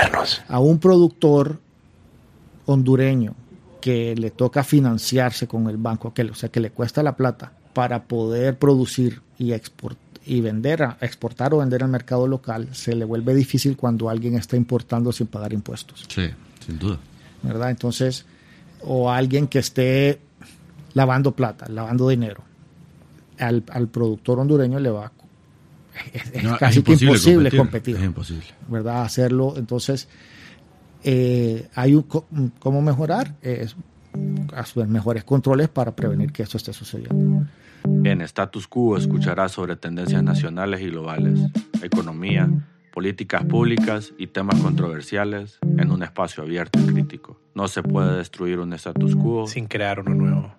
modernos. A un productor hondureño que le toca financiarse con el banco, que, o sea, que le cuesta la plata para poder producir y exportar y vender, a, exportar o vender al mercado local, se le vuelve difícil cuando alguien está importando sin pagar impuestos. Sí, sin duda. ¿Verdad? Entonces, o alguien que esté lavando plata, lavando dinero, al, al productor hondureño le va es, es No, casi es que imposible imposible competir, competir, es imposible. ¿verdad? Hacerlo. Entonces, eh, hay un, co- cómo mejorar, es hacer mejores controles para prevenir que esto esté sucediendo. En Status Quo escucharás sobre tendencias nacionales y globales, economía, políticas públicas y temas controversiales en un espacio abierto y crítico. No se puede destruir un status quo Sin crear uno nuevo.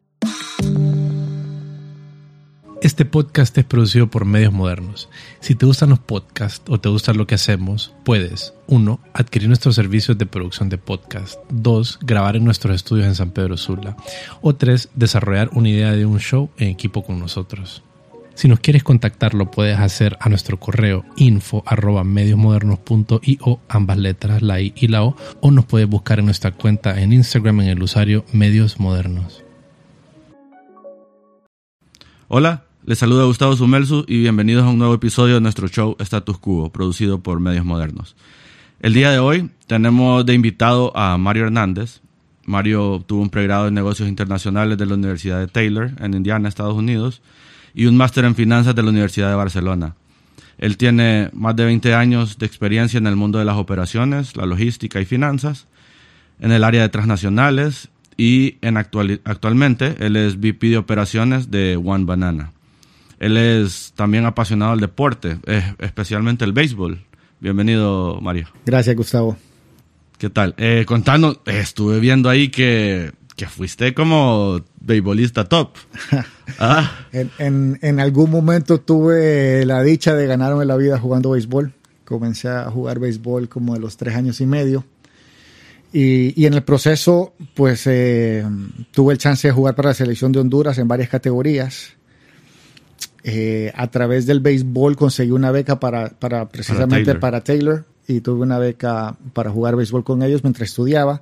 Este podcast es producido por Medios Modernos. Si te gustan los podcasts o te gusta lo que hacemos, puedes 1. Adquirir nuestros servicios de producción de podcast. 2. Grabar en nuestros estudios en San Pedro Sula. O 3. Desarrollar una idea de un show en equipo con nosotros. Si nos quieres contactar, lo puedes hacer a nuestro correo info mediosmodernos.io, ambas letras, la I y la O, o nos puedes buscar en nuestra cuenta en Instagram en el usuario Medios Modernos. Hola, les saluda Gustavo Sumelsu y bienvenidos a un nuevo episodio de nuestro show Status Quo, producido por Medios Modernos. El día de hoy tenemos de invitado a Mario Hernández. Mario obtuvo un pregrado en negocios internacionales de la Universidad de Taylor en Indiana, Estados Unidos, y un máster en finanzas de la Universidad de Barcelona. Él tiene más de 20 años de experiencia en el mundo de las operaciones, la logística y finanzas, en el área de transnacionales y en actuali- actualmente él es VP de operaciones de One Banana. Él es también apasionado del deporte, es- especialmente el béisbol. Bienvenido, Mario. Gracias, Gustavo. ¿Qué tal? Eh, contanos, eh, estuve viendo ahí que, que fuiste como beisbolista top. Ah, En, en- en algún momento tuve la dicha de ganarme la vida jugando béisbol. Comencé a jugar béisbol como de los tres años y medio. Y, y en el proceso, pues eh, tuve el chance de jugar para la selección de Honduras en varias categorías. Eh, a través del béisbol conseguí una beca para, para precisamente Taylor. para Taylor y tuve una beca para jugar béisbol con ellos mientras estudiaba.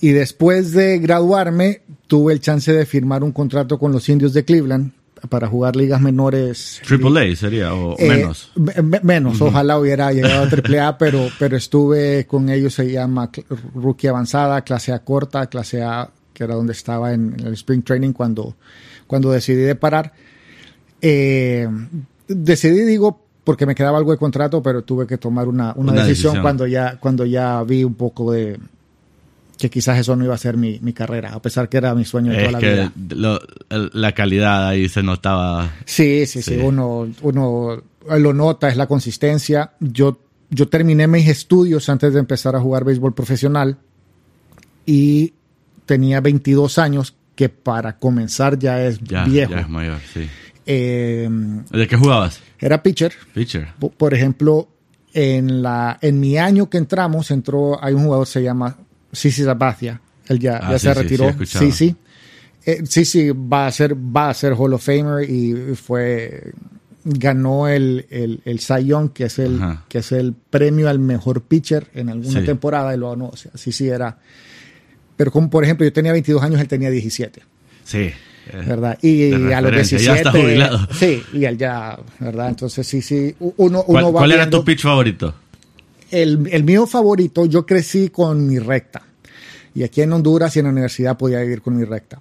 Y después de graduarme, tuve el chance de firmar un contrato con los indios de Cleveland para jugar ligas menores. Triple A sería, o Eh, menos. me- me- menos, ojalá hubiera llegado a triple A, pero, pero estuve con ellos, se llama rookie avanzada, clase A corta, clase A, que era donde estaba en, el spring training cuando, cuando decidí de parar. Eh, decidí, digo, porque me quedaba algo de contrato, pero tuve que tomar una, una, Una decisión, decisión. cuando ya cuando ya vi un poco de que quizás eso no iba a ser mi, mi carrera, a pesar que era mi sueño de toda la que vida. lo- la calidad ahí se notaba. Sí, sí, sí, Sí. Uno, uno lo nota, es la consistencia. Yo, yo terminé mis estudios antes de empezar a jugar béisbol profesional y tenía 22 años, que para comenzar ya es Ya, viejo. ya es mayor, sí. Eh, ¿De qué jugabas? era pitcher. Pitcher. Po- Por ejemplo, en, la, en mi año que entramos, entró, hay un jugador que se llama Sisi Sabathia. Él ya, Ah, ya sí, se retiró. sí. Sí, sí. Eh, sí, sí, va a ser, va a ser Hall of Famer y fue ganó el, el, el Cy Young, que es el, Ajá. que es el premio al mejor pitcher en alguna Sí. temporada y lo ganó. O sea, sí, sí era. Pero como por ejemplo, yo tenía 22 años, él tenía 17. Sí. ¿Verdad? Y a los referencia, 17. ya está jubilado. Sí, y él ya, ¿verdad? Entonces sí, sí, uno, ¿Cuál, uno va cuál era tu pitch favorito? el, el mío favorito, yo crecí con mi recta. Y aquí en Honduras y en la universidad podía vivir con mi recta.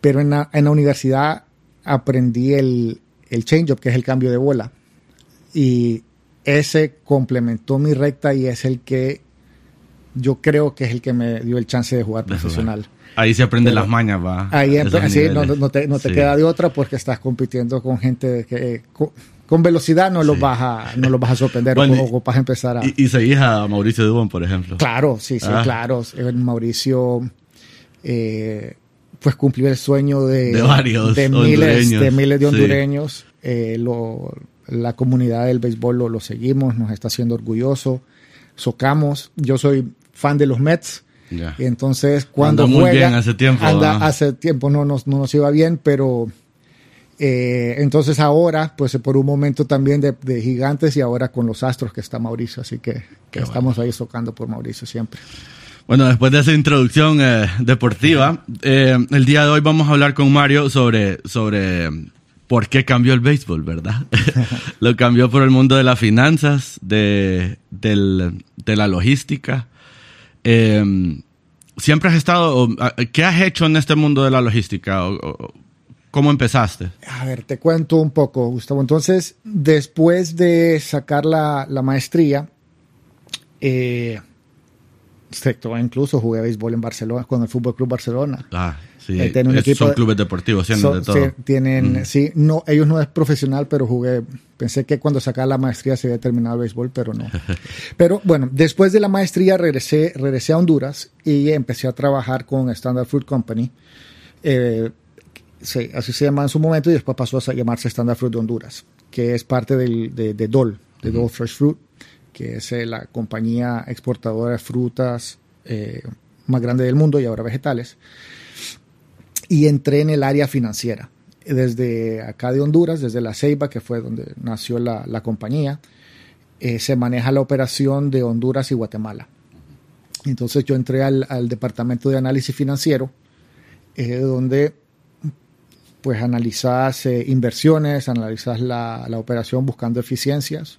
Pero en la, en la universidad aprendí el, el change-up, que es el cambio de bola. Y ese complementó mi recta y es el que yo creo que es el que me dio el chance de jugar De jugar. Ahí se aprenden Pero las mañas, va. Ahí a esos empe- sí, no, te, no te Sí. queda de otra porque estás compitiendo con gente que con, con velocidad no los Sí. vas a no los vas a sorprender Bueno, o, vas a empezar a Y, y seguís a Mauricio Dubón, por ejemplo. Claro, sí, sí, Ah. claro. Eh, Mauricio eh, pues cumplió el sueño de, De varios de miles, de miles de sí. hondureños. Eh, lo- la comunidad del béisbol lo, lo seguimos, nos está haciendo orgulloso. Socamos, yo soy fan de los Mets. Ya. Y entonces cuando Anda muy juega, bien hace tiempo, anda ¿ah? hace tiempo no nos, no nos iba bien, pero Eh, entonces ahora, pues por un momento también de, gigantes y ahora con los astros que está Mauricio, así que, estamos ahí tocando por Mauricio siempre. Bueno, después de esa introducción eh, deportiva, eh, el día de hoy vamos a hablar con Mario sobre, sobre por qué cambió el béisbol, ¿verdad? Lo cambió por el mundo de las finanzas, de, de la logística. ¿Siempre has estado, qué has hecho en este mundo de la logística? ¿Cómo empezaste? A ver, te cuento un poco, Gustavo. Entonces, después de sacar la, maestría, eh, incluso jugué béisbol en Barcelona, con el Fútbol Club Barcelona. Ah, sí. Eh, son clubes deportivos, de todo. Sí, tienen, sí, no, ellos no es profesional, pero jugué. Pensé que cuando sacaba la maestría se había terminado el béisbol, pero no. pero bueno, después de la maestría regresé, regresé a Honduras y empecé a trabajar con Standard Fruit Company. Eh, sí, así se llama en su momento, y después pasó a llamarse Standard Fruit de Honduras, que es parte del, de, de, DOL, de Dole Fresh Fruit, que es eh, la compañía exportadora de frutas eh, más grande del mundo y ahora vegetales. Y entré en el área financiera, desde acá de Honduras, desde La Ceiba, que fue donde nació la, la compañía, eh, se maneja la operación de Honduras y Guatemala. Entonces yo entré al, al departamento de análisis financiero, donde pues analizas eh, inversiones, analizas la, operación buscando eficiencias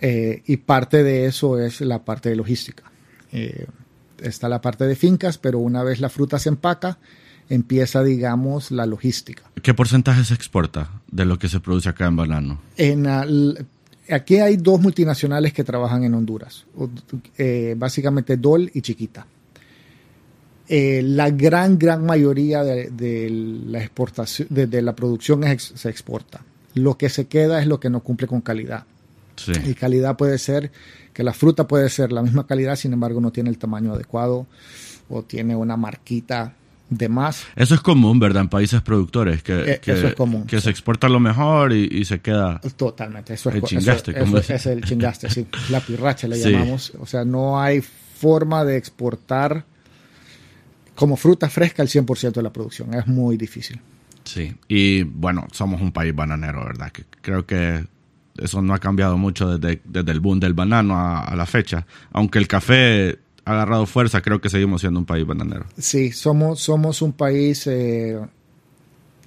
eh, y parte de eso es la parte de logística. Eh, está la parte de fincas, pero una vez la fruta se empaca, empieza, digamos, la logística. ¿Qué porcentaje se exporta de lo que se produce acá en Banano? En, aquí hay dos multinacionales que trabajan en Honduras, básicamente Dol y Chiquita. Eh, la gran, gran mayoría de, la exportación, de, la producción se exporta. Lo que se queda es lo que no cumple con calidad. Y calidad puede ser que la fruta puede ser la misma calidad, sin embargo no tiene el tamaño adecuado o tiene una marquita de más. Eso es común, ¿verdad? En países productores, que, eh, eso es común, que se exporta lo mejor y, se queda... Totalmente, eso es el chingaste. es el chingaste, sí, la pirracha le llamamos. O sea, no hay forma de exportar como fruta fresca el 100% de la producción. Es muy difícil. Sí, y bueno, somos un país bananero, ¿verdad? Que creo que eso no ha cambiado mucho desde, el boom del banano a, la fecha. Aunque el café agarrado fuerza, creo que seguimos siendo un país bananero. Sí, somos, somos un país, eh,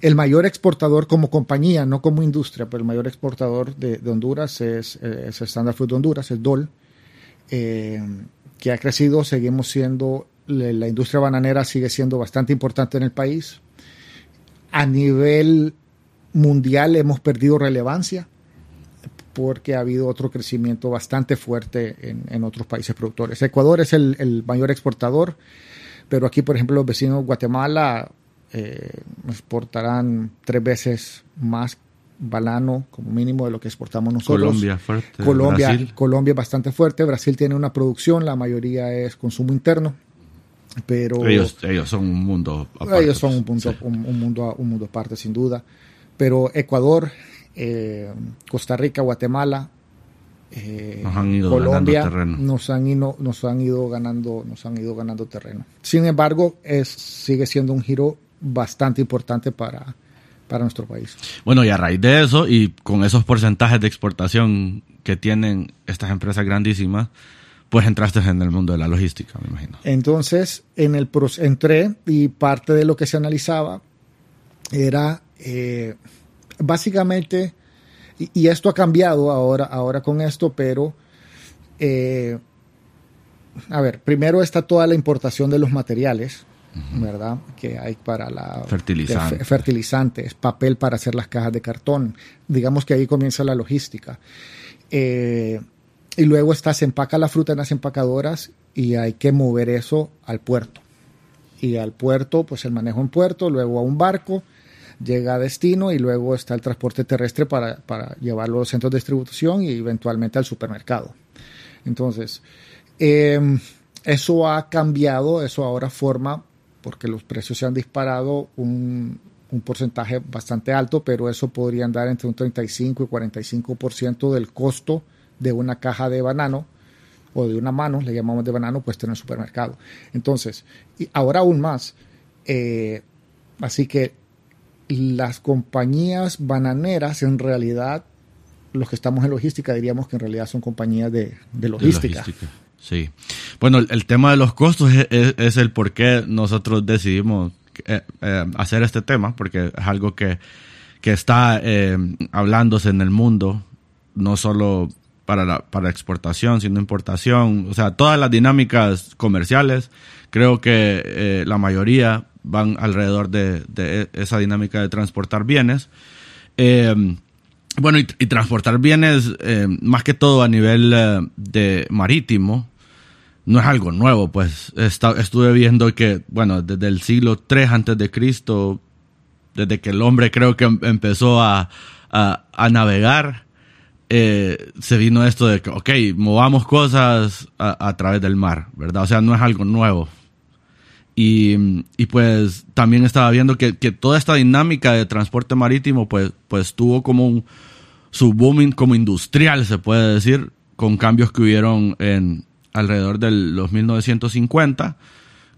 el mayor exportador como compañía, no como industria, pero el mayor exportador de, Honduras es, es Standard Food de Honduras, es DOL, eh, que ha crecido, seguimos siendo la industria bananera sigue siendo bastante importante en el país. A nivel mundial hemos perdido relevancia porque ha habido otro crecimiento bastante fuerte en, otros países productores. Ecuador es el, mayor exportador, pero aquí, por ejemplo, los vecinos de Guatemala eh, exportarán tres veces más banano como mínimo de lo que exportamos nosotros. Colombia fuerte. Colombia, Colombia bastante fuerte. Brasil tiene una producción, la mayoría es consumo interno. Pero ellos, ellos son un mundo aparte. Ellos son un, punto, un, mundo, un mundo aparte, sin duda. Pero Ecuador, eh, Costa Rica, Guatemala, eh, nos han ido Colombia terreno. Nos, han ido, nos han ido ganando nos han ido ganando terreno. Sin embargo, es, sigue siendo un giro bastante importante para, para nuestro país. Bueno, y a raíz de eso y con esos porcentajes de exportación que tienen estas empresas grandísimas, pues entraste en el mundo de la logística, me imagino. Entonces, en el entré y parte de lo que se analizaba era eh, básicamente, y, esto ha cambiado ahora, ahora con esto, pero eh, a ver, primero está toda la importación de los materiales, ¿verdad? Que hay para la fertilizantes. fertilizantes, papel para hacer las cajas de cartón. Digamos que ahí comienza la logística. Eh, y luego está, se empaca la fruta en las empacadoras y hay que mover eso al puerto. Y al puerto, pues el manejo en puerto, luego a un barco, llega a destino y luego está el transporte terrestre para, llevarlo a los centros de distribución y eventualmente al supermercado. Entonces, em, eso ha cambiado, eso ahora forma, porque los precios se han disparado, un, un porcentaje bastante alto, pero eso podría andar entre un 35 y 45% del costo de una caja de banano o de una mano, le llamamos de banano, pues en el supermercado. Entonces, y ahora aún más, eh, así que las compañías bananeras en realidad, los que estamos en logística diríamos que en realidad son compañías de, logística. Sí. Bueno, el, tema de los costos es, el por qué nosotros decidimos eh, eh, hacer este tema, porque es algo que, que está eh, hablándose en el mundo, no solo para la para exportación, sino importación, o sea, todas las dinámicas comerciales, creo que la mayoría van alrededor de, esa dinámica de transportar bienes. Eh, bueno, y, transportar bienes, eh, más que todo a nivel de marítimo, no es algo nuevo, pues estuve viendo que, bueno, desde el siglo III antes de Cristo, desde que el hombre creo que em, empezó a, a navegar, eh, se vino esto de que, ok, movamos cosas a, través del mar, ¿verdad? O sea, no es algo nuevo. Y, y pues también estaba viendo que, que, toda esta dinámica de transporte marítimo, pues, pues tuvo como un, su booming como industrial, se puede decir, con cambios que hubieron en alrededor de los 1950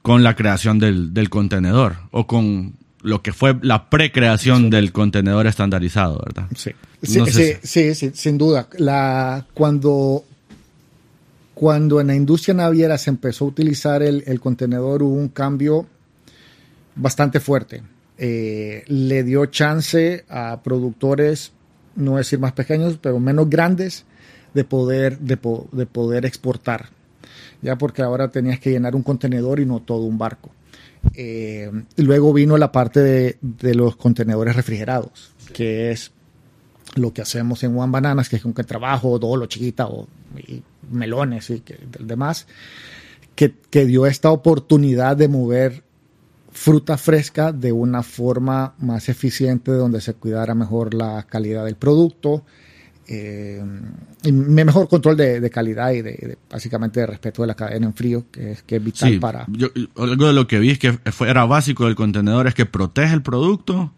con la creación del, del contenedor o con lo que fue la precreación del contenedor estandarizado, ¿verdad? Sí. Sí, sí, sin duda. La, cuando, cuando en la industria naviera se empezó a utilizar el, contenedor hubo un cambio bastante fuerte. Eh, le dio chance a productores, no decir más pequeños, pero menos grandes, de poder, de, poder exportar. Ya porque ahora tenías que llenar un contenedor y no todo un barco. Eh, luego vino la parte de, de, los contenedores refrigerados, que es lo que hacemos en One Bananas, que es que trabajo, dolo, chiquita o melones y que, demás, que, que dio esta oportunidad de mover fruta fresca de una forma más eficiente, donde se cuidara mejor la calidad del producto, eh, y mejor control de, calidad y de, básicamente de respeto de la cadena en frío, que es, que es vital para... algo de lo que vi es que era básico del contenedor, es que protege el producto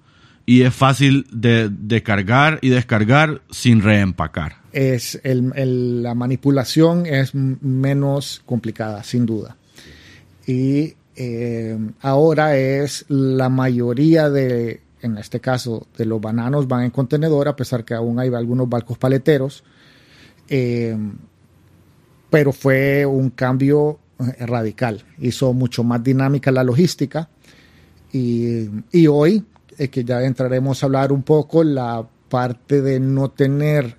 y es fácil de, cargar y descargar sin reempacar. Es la manipulación es menos complicada, sin duda. Y eh, ahora es la mayoría de, en este caso, de los bananos van en contenedor, a pesar que aún hay algunos barcos paleteros. Eh, pero fue un cambio eh, radical. Hizo mucho más dinámica la logística. Y hoy que ya entraremos a hablar un poco, la parte de no tener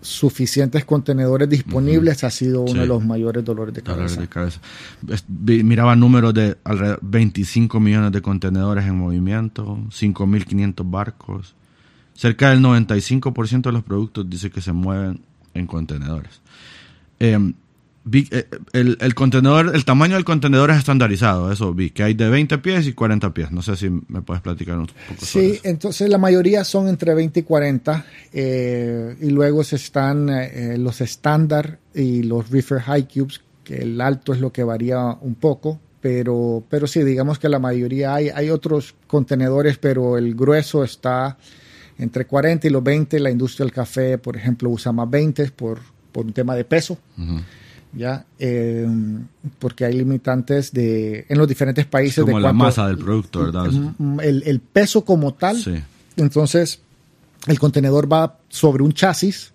suficientes contenedores disponibles ha sido uno de los mayores dolores de cabeza. Miraba números de alrededor 25 millones de contenedores en movimiento, 5.500 barcos. Cerca del 95% de los productos dice que se mueven en contenedores. Eh, eh, el, el, contenedor, el tamaño del contenedor es estandarizado, eso vi, que hay de 20 pies y 40 pies. No sé si me puedes platicar un poco sobre eso. Sí, entonces la mayoría son entre 20 y 40 eh, y luego se están eh, los estándar y los reefer high cubes, que el alto es lo que varía un poco, pero, pero sí, digamos que la mayoría hay, hay otros contenedores, pero el grueso está entre 40 y los 20. La industria del café, por ejemplo, usa más 20 por, por un tema de peso. ¿Ya? Eh, porque hay limitantes de, en los diferentes países. Como la masa del producto, ¿verdad? El, peso como tal. Entonces, el contenedor va sobre un chasis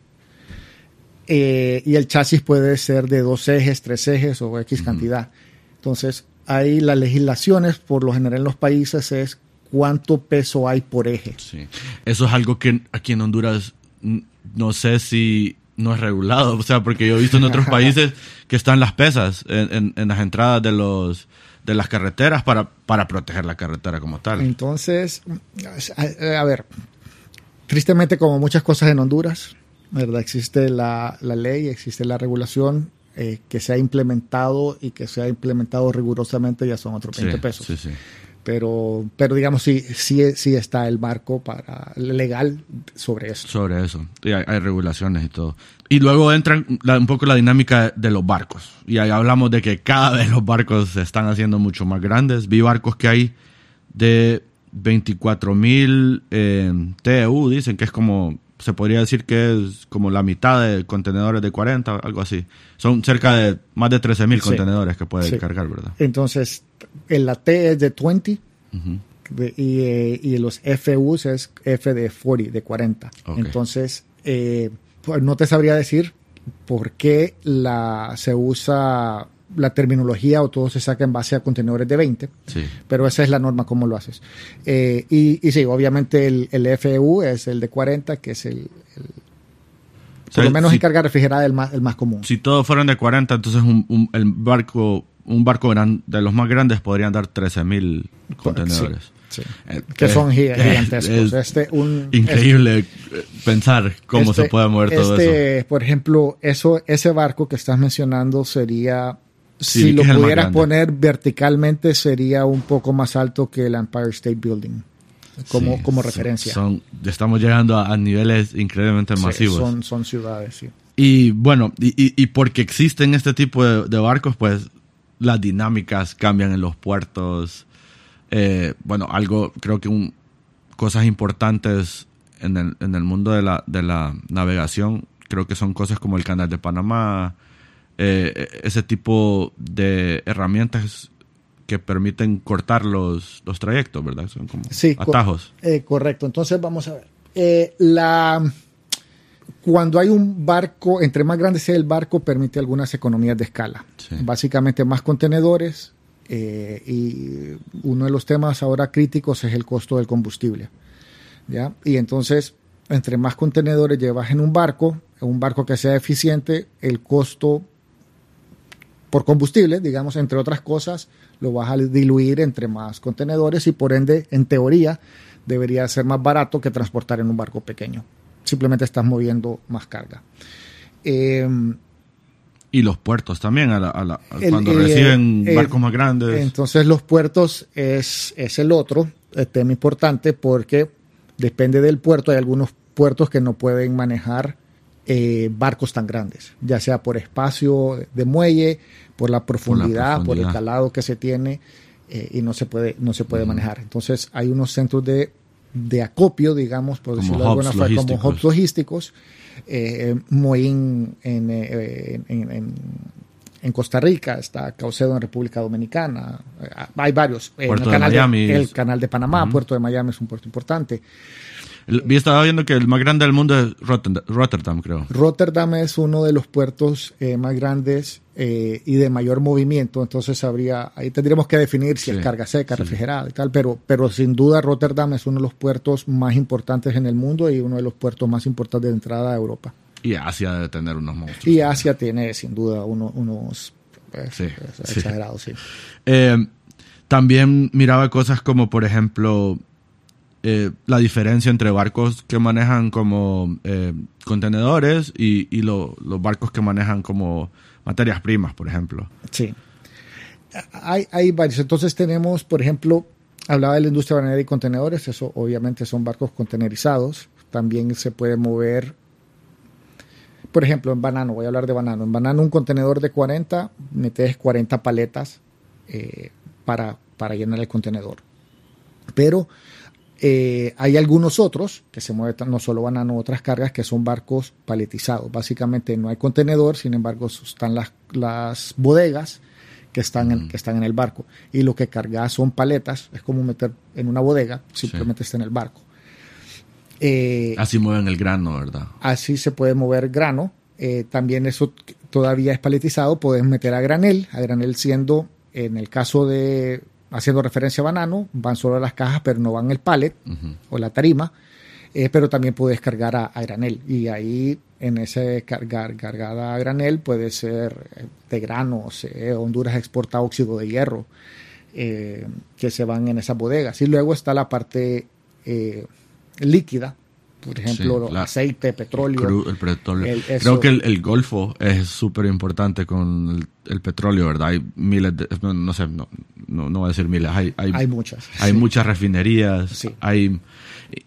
eh, y el chasis puede ser de dos ejes, tres ejes o X cantidad. Entonces, hay las legislaciones, por lo general en los países, es cuánto peso hay por eje. Sí. Eso es algo que aquí en Honduras no sé si no es regulado, o sea, porque yo he visto en otros países que están las pesas en, las entradas de los de las carreteras para, para proteger la carretera como tal. Entonces, a, ver, tristemente como muchas cosas en Honduras, ¿verdad? Existe la, ley, existe la regulación eh, que se ha implementado y que se ha implementado rigurosamente, ya son otros 20 pesos. Sí, sí pero, pero digamos, sí, sí, sí está el marco para, legal sobre eso. Sobre eso. Y hay, regulaciones y todo. Y luego entra un poco la dinámica de los barcos. Y ahí hablamos de que cada vez los barcos se están haciendo mucho más grandes. Vi barcos que hay de 24 mil eh, TEU, dicen que es como, se podría decir que es como la mitad de contenedores de 40, algo así. Son cerca de más de 13 mil contenedores que puede cargar, ¿verdad? Entonces, en la T es de 20, De- y, eh, y los FUs es F de 40, de 40. Ok. Entonces, eh, pues no te sabría decir por qué la, se usa la terminología o todo se saca en base a contenedores de 20, Sí. pero esa es la norma como lo haces. Eh, y, y sí, obviamente el, el FU es el de 40, que es el, el- O por sea, lo menos si, en carga refrigerada el más, el más común. si todos fueran de 40, entonces un, un- el barco, un barco gran- de los más grandes podrían dar 13.000 contenedores. Sí. Eh, que eh, son gi- eh, gigantescos. es este, un, increíble eh, pensar cómo este- se puede mover todo este, eso. Por ejemplo, eso, ese barco que estás mencionando sería, Sí, si lo pudieras poner verticalmente, sería un poco más alto que el Empire State Building, como, Sí, como son- referencia. son- estamos llegando a, a niveles increíblemente Sí, masivos. son, son ciudades, sí. Y bueno, y, y- y porque existen este tipo de, de barcos, pues las dinámicas cambian en los puertos. Eh, bueno, algo, creo que un, cosas importantes en el, en el mundo de la, de la navegación, creo que son cosas como el canal de Panamá, eh, ese tipo de herramientas que permiten cortar los, los trayectos, ¿verdad? Son como Sí, co- atajos. Eh, correcto. Entonces vamos a ver. Eh, la, cuando hay un barco, entre más grande sea el barco, permite algunas economías de escala. Sí. Básicamente más contenedores eh, y uno de los temas ahora críticos es el costo del combustible. ¿ya? Y entonces, entre más contenedores llevas en un barco, un barco que sea eficiente, el costo por combustible, digamos, entre otras cosas, lo vas a diluir entre más contenedores y por ende, en teoría, debería ser más barato que transportar en un barco pequeño. Simplemente estás moviendo más carga. Eh, Y los puertos también, a la- a la- El- cuando eh, reciben eh, barcos más grandes. Entonces los puertos es, es el otro eh, tema importante porque depende del puerto. Hay algunos puertos que no pueden manejar eh, barcos tan grandes, ya sea por espacio de muelle, por la profundidad, por, el profundidad. calado que se tiene eh, y no se puede, no se puede manejar. Entonces hay unos centros de, de acopio, digamos, por Como decirlo de alguna forma, como logísticos. hubs logísticos. Eh, Moín en, eh, en- en- en Costa Rica, está Caucedo en República Dominicana, eh, hay varios. En el de canal Miami el canal de Panamá. Puerto de Miami es un puerto importante. Yo estaba viendo que el más grande del mundo es Rotterdam, creo. Rotterdam es uno de los puertos eh, más grandes eh, y de mayor movimiento, entonces habría, ahí tendríamos que definir si Sí, es carga seca, sí. refrigerada y tal, pero, pero sin duda Rotterdam es uno de los puertos más importantes en el mundo y uno de los puertos más importantes de entrada a Europa. Y Asia debe tener unos monstruos. Y Asia tiene sin duda uno- unos pues, Sí, eh, sí. exagerados, sí. Eh, también miraba cosas como, por ejemplo, eh, la diferencia entre barcos que manejan como eh, contenedores y, y lo- los barcos que manejan como materias primas, por ejemplo. Sí. Hay, hay varios. Entonces tenemos, por ejemplo, hablaba de la industria bananera y contenedores, eso obviamente son barcos contenerizados. También se puede mover, por ejemplo, en banano, voy a hablar de banano. En banano un contenedor de 40, metes 40 paletas eh, para, para llenar el contenedor. Pero eh, hay algunos otros que se mueven no solo banano, otras cargas que son barcos paletizados. Básicamente no hay contenedor, sin embargo están las, las bodegas que están, en, que están en el barco. Y lo que cargas son paletas, es como meter en una bodega, simplemente está en el barco. Eh, Así mueven el grano, ¿verdad? así se puede mover grano. Eh, también eso todavía es paletizado, puedes meter a granel, a granel siendo, en el caso de, haciendo referencia a banano, van solo las cajas, pero no van el pallet o la tarima, eh, pero también puedes cargar a, a granel. Y ahí, en ese cargar, cargada a granel, puede ser eh, de granos, eh, Honduras exporta óxido de hierro, eh, que se van en esas bodegas. Y luego está la parte líquida, por ejemplo, Sí, la- aceite, petróleo. Cru- el petróleo. El- eso- Creo que el, Golfo es súper importante con el, el petróleo, ¿verdad? Hay miles de, no, no sé, no, no, no voy a decir miles, hay, hay, Hay muchas. hay sí. muchas refinerías, Sí. hay,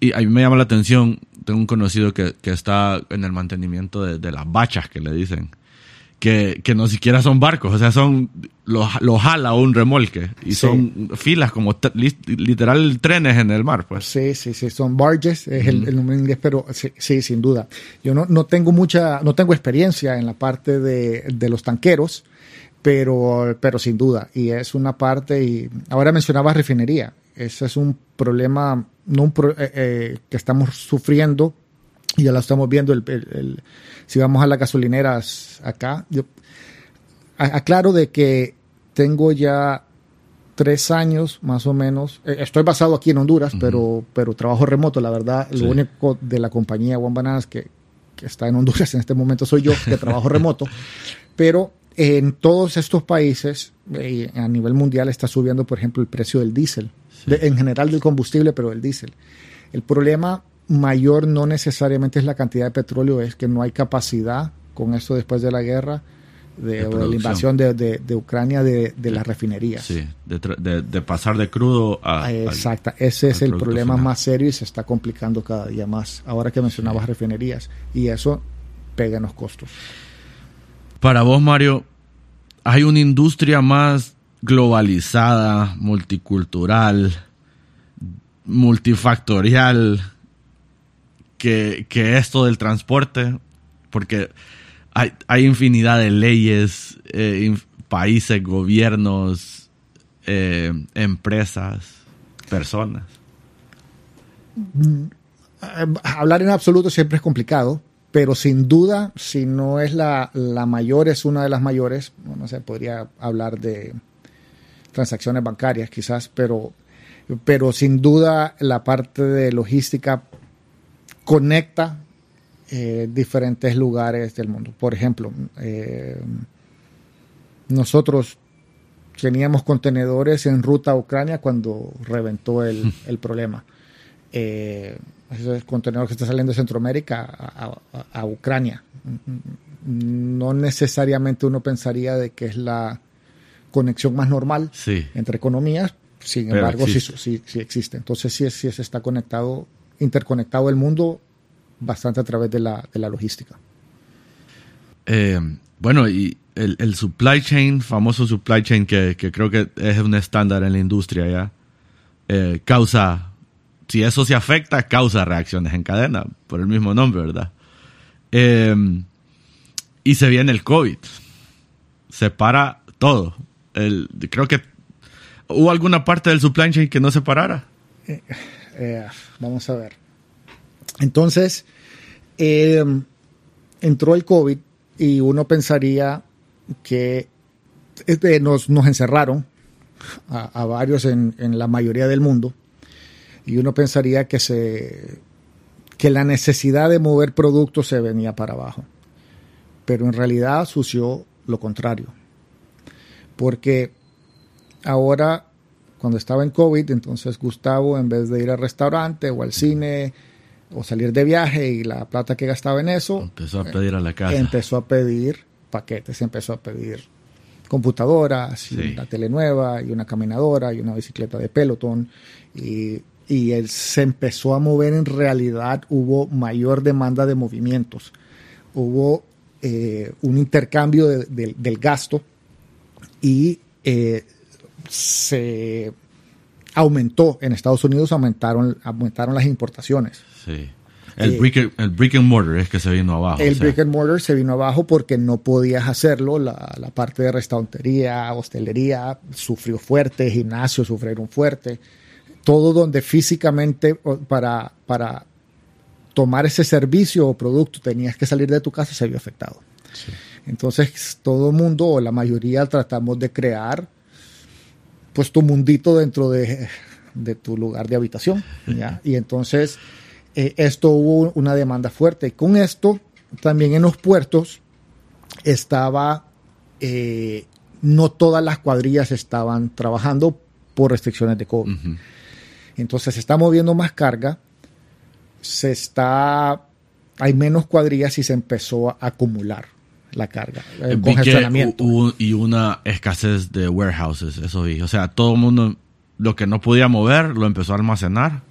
y a mí me llama la atención, tengo un conocido que, que está en el mantenimiento de, de las bachas que le dicen, que, que no siquiera son barcos, o sea, son, los lo jala un remolque, y Sí. son filas como literal trenes en el mar, pues. Sí, sí, sí, son barges, es el, el nombre en inglés, pero sí, sí, sin duda. Yo no, no tengo mucha, no tengo experiencia en la parte de, de los tanqueros, pero, pero sin duda, y es una parte, y ahora mencionabas refinería. ese es un problema no un pro- eh, eh, que estamos sufriendo y ya lo estamos viendo. El, el- el- si vamos a las gasolineras acá, yo aclaro de que tengo ya tres años más o menos. eh, estoy basado aquí en Honduras, pero, pero trabajo remoto. La verdad, Sí. lo único de la compañía One Bananas que, que está en Honduras en este momento soy yo, que trabajo remoto. Pero en todos estos países, eh, a nivel mundial, está subiendo, por ejemplo, el precio del diésel. De- en general del combustible, pero del diésel. El problema mayor no necesariamente es la cantidad de petróleo, es que no hay capacidad con esto después de la guerra, de, De o de la invasión de, de- Ucrania de, de las refinerías. Sí, de, pasar de crudo a... Ah, Exacta, ese es al el problema final. más serio y se está complicando cada día más. Ahora que mencionabas refinerías, y eso pega en los costos. Para vos, Mario, ¿hay una industria más globalizada, multicultural, multifactorial que, que esto del transporte? Porque hay, hay infinidad de leyes, eh, países, gobiernos, eh, empresas, personas. Eh, Hablar en absoluto siempre es complicado, pero sin duda, si no es la, la mayor, es una de las mayores. No, no sé, podría hablar de transacciones bancarias quizás, pero, pero sin duda la parte de logística conecta eh, diferentes lugares del mundo. Por ejemplo, eh, nosotros teníamos contenedores en ruta a Ucrania cuando reventó el, el problema. Eh, ese es contenedor que está saliendo de Centroamérica a, a- a Ucrania. No necesariamente uno pensaría de que es la conexión más normal Sí. entre economías, sin Pero embargo sí, existe. sí, sí existe. Entonces sí, es- sí se está conectado, interconectado el mundo bastante a través de la, de la logística. Eh, bueno, y el, el supply chain, famoso supply chain que, que creo que es un estándar en la industria ya, eh, causa, si eso se afecta, causa reacciones en cadena, por el mismo nombre, ¿verdad? Eh, y se viene el COVID. Se para todo. El, creo que hubo alguna parte del supply chain que no se parara. Eh, vamos a ver. Entonces, eh, entró el COVID y uno pensaría que este, nos, nos encerraron a, varios en, la mayoría del mundo y uno pensaría que, se, que la necesidad de mover productos se venía para abajo. Pero en realidad sucedió lo contrario. Porque ahora cuando estaba en COVID, entonces Gustavo, en vez de ir al restaurante o al cine o salir de viaje y la plata que gastaba en eso, Empezó a pedir a la casa. empezó a pedir paquetes, empezó a pedir computadoras, y Sí. una tele nueva, y una caminadora, y una bicicleta de pelotón, y, y él se empezó a mover en realidad, hubo mayor demanda de movimientos, hubo eh, un intercambio de- del- del gasto y eh, se aumentó en Estados Unidos, aumentaron, aumentaron las importaciones. Sí. El, Eh, brick, and- el brick and mortar es que se vino abajo. El o sea, brick and mortar se vino abajo porque no podías hacerlo. La, la parte de restaurantería, hostelería sufrió fuerte, gimnasio sufrieron fuerte. Todo donde físicamente para, para tomar ese servicio o producto tenías que salir de tu casa se vio afectado. Entonces todo el mundo o la mayoría tratamos de crear pues tu mundito dentro de, de tu lugar de habitación. ¿ya? Y entonces eh, esto hubo una demanda fuerte. Y con esto también en los puertos estaba, eh, no todas las cuadrillas estaban trabajando por restricciones de COVID. Entonces se está moviendo más carga, se está, hay menos cuadrillas y se empezó a acumular la carga, el Vi congestionamiento. hubo y una escasez de warehouses, eso vi. O sea, todo el mundo lo que no podía mover lo empezó a almacenar.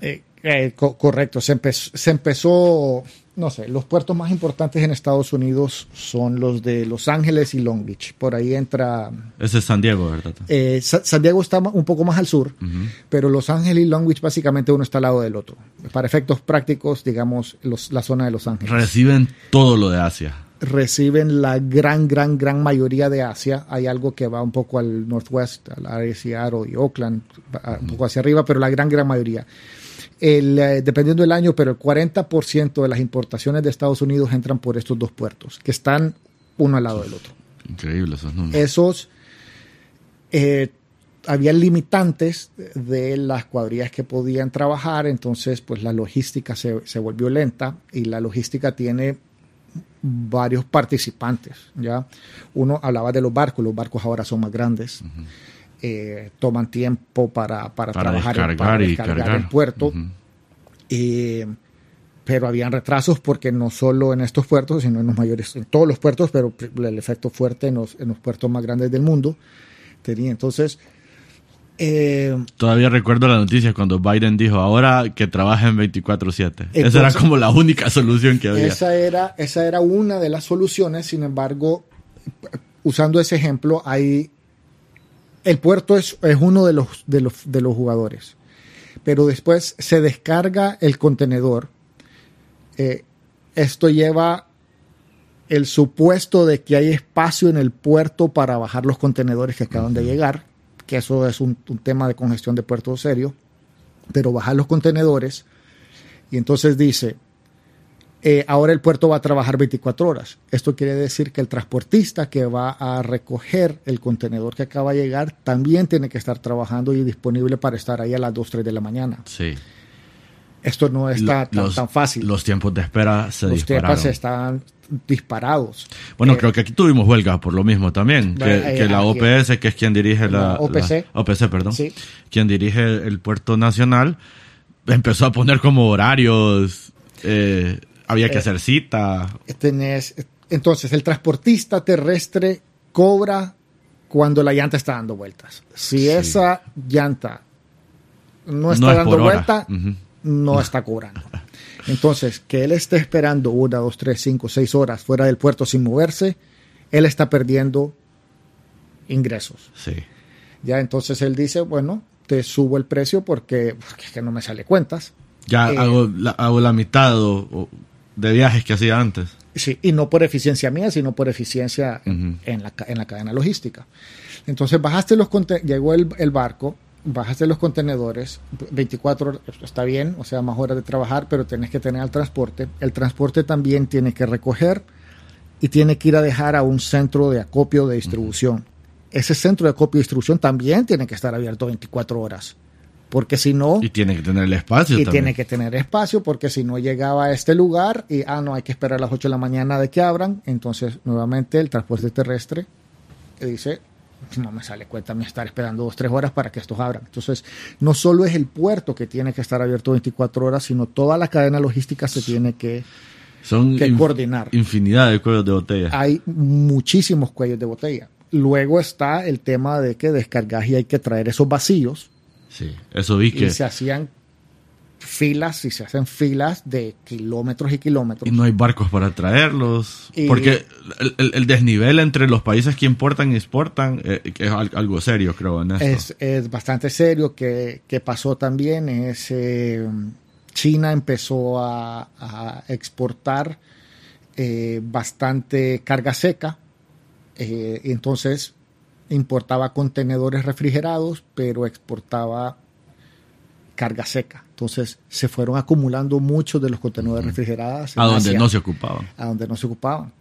Eh, eh, co- correcto, se empezó, se empezó, no sé, los puertos más importantes en Estados Unidos son los de Los Ángeles y Long Beach. Por ahí entra, Ese es San Diego, ¿verdad? eh, Sa- San Diego está un poco más al sur, pero Los Ángeles y Long Beach básicamente uno está al lado del otro. Para efectos prácticos, digamos, los- la zona de Los Ángeles. Reciben todo lo de Asia. Reciben la gran, gran, gran mayoría de Asia. Hay algo que va un poco al northwest, al área de Seattle y Oakland, un poco hacia arriba, pero la gran, gran mayoría. El, eh, dependiendo del año, pero el 40% de las importaciones de Estados Unidos entran por estos dos puertos, que están uno al lado del otro. Increíble esos números. Esos, eh, había limitantes de las cuadrillas que podían trabajar, entonces pues la logística se, se volvió lenta y la logística tiene varios participantes. ¿ya? Uno hablaba de los barcos, los barcos ahora son más grandes, eh, toman tiempo para, para, trabajar descargar para y descargar cargar. el puerto. Eh, pero habían retrasos porque no solo en estos puertos, sino en los mayores, en todos los puertos, pero el efecto fuerte en los, en los puertos más grandes del mundo tenía. Entonces, eh, Todavía recuerdo la noticia cuando Biden dijo ahora que trabajen 24/7. Esa era como la única solución que había. esa era, esa era una de las soluciones. Sin embargo, usando ese ejemplo, hay el puerto es, es uno de los, de, los, de los jugadores. Pero después se descarga el contenedor. Eh, esto lleva el supuesto de que hay espacio en el puerto para bajar los contenedores que acaban de llegar, que eso es un, un tema de congestión de puerto serio, pero bajar los contenedores y entonces dice, eh, ahora el puerto va a trabajar 24 horas. Esto quiere decir que el transportista que va a recoger el contenedor que acaba de llegar también tiene que estar trabajando y disponible para estar ahí a las 2, 3 de la mañana. Sí. Esto no está tan, los, tan fácil. Los tiempos de espera se Los dispararon. tiempos están disparados. Bueno, Eh, creo que aquí tuvimos huelga por lo mismo también. Que, Eh, que la OPS, que es quien dirige la, La OPC. la- OPC, perdón. Sí. Quien dirige el puerto nacional, empezó a poner como horarios. eh, había que hacer cita. tenés- entonces, el transportista terrestre cobra cuando la llanta está dando vueltas. Si Sí. esa llanta no está No es dando por hora. vuelta, Ujú. no está cobrando. Entonces, que él esté esperando una, dos, tres, cinco, seis horas fuera del puerto sin moverse, él está perdiendo ingresos. Sí. Ya entonces él dice, bueno, te subo el precio porque, porque es que no me sale cuentas. Ya Eh, hago, la, hago la mitad o- de viajes que hacía antes. Sí, y no por eficiencia mía, sino por eficiencia en, la, en la cadena logística. Entonces bajaste los llegó el, el barco, bajaste los contenedores, 24 horas, está bien, o sea, más horas de trabajar, pero tenés que tener el transporte. El transporte también tiene que recoger y tiene que ir a dejar a un centro de acopio de distribución. Ese centro de acopio de distribución también tiene que estar abierto 24 horas, porque si no... Y tiene que tener el espacio Y también. tiene que tener espacio porque si no llegaba a este lugar y, ah, no, hay que esperar a las 8 de la mañana de que abran, entonces nuevamente el transporte terrestre dice, no me sale cuenta mí estar esperando dos, tres horas para que estos abran. Entonces, no solo es el puerto que tiene que estar abierto 24 horas, sino toda la cadena logística se tiene que, Son que inf- coordinar. infinidad de cuellos de botella. Hay muchísimos cuellos de botella. Luego está el tema de que descargas y hay que traer esos vacíos Sí, eso vi que... y se hacían filas y se hacen filas de kilómetros y kilómetros. Y no hay barcos para traerlos. Y- Porque el, el- el desnivel entre los países que importan y exportan eh, es al- algo serio, creo, en esto. es, es bastante serio que, que pasó también es eh, China empezó a, a exportar eh, bastante carga seca eh, entonces importaba contenedores refrigerados pero exportaba carga seca entonces se fueron acumulando muchos de los contenedores refrigerados en a donde Asia no se ocupaban. a donde no se ocupaban.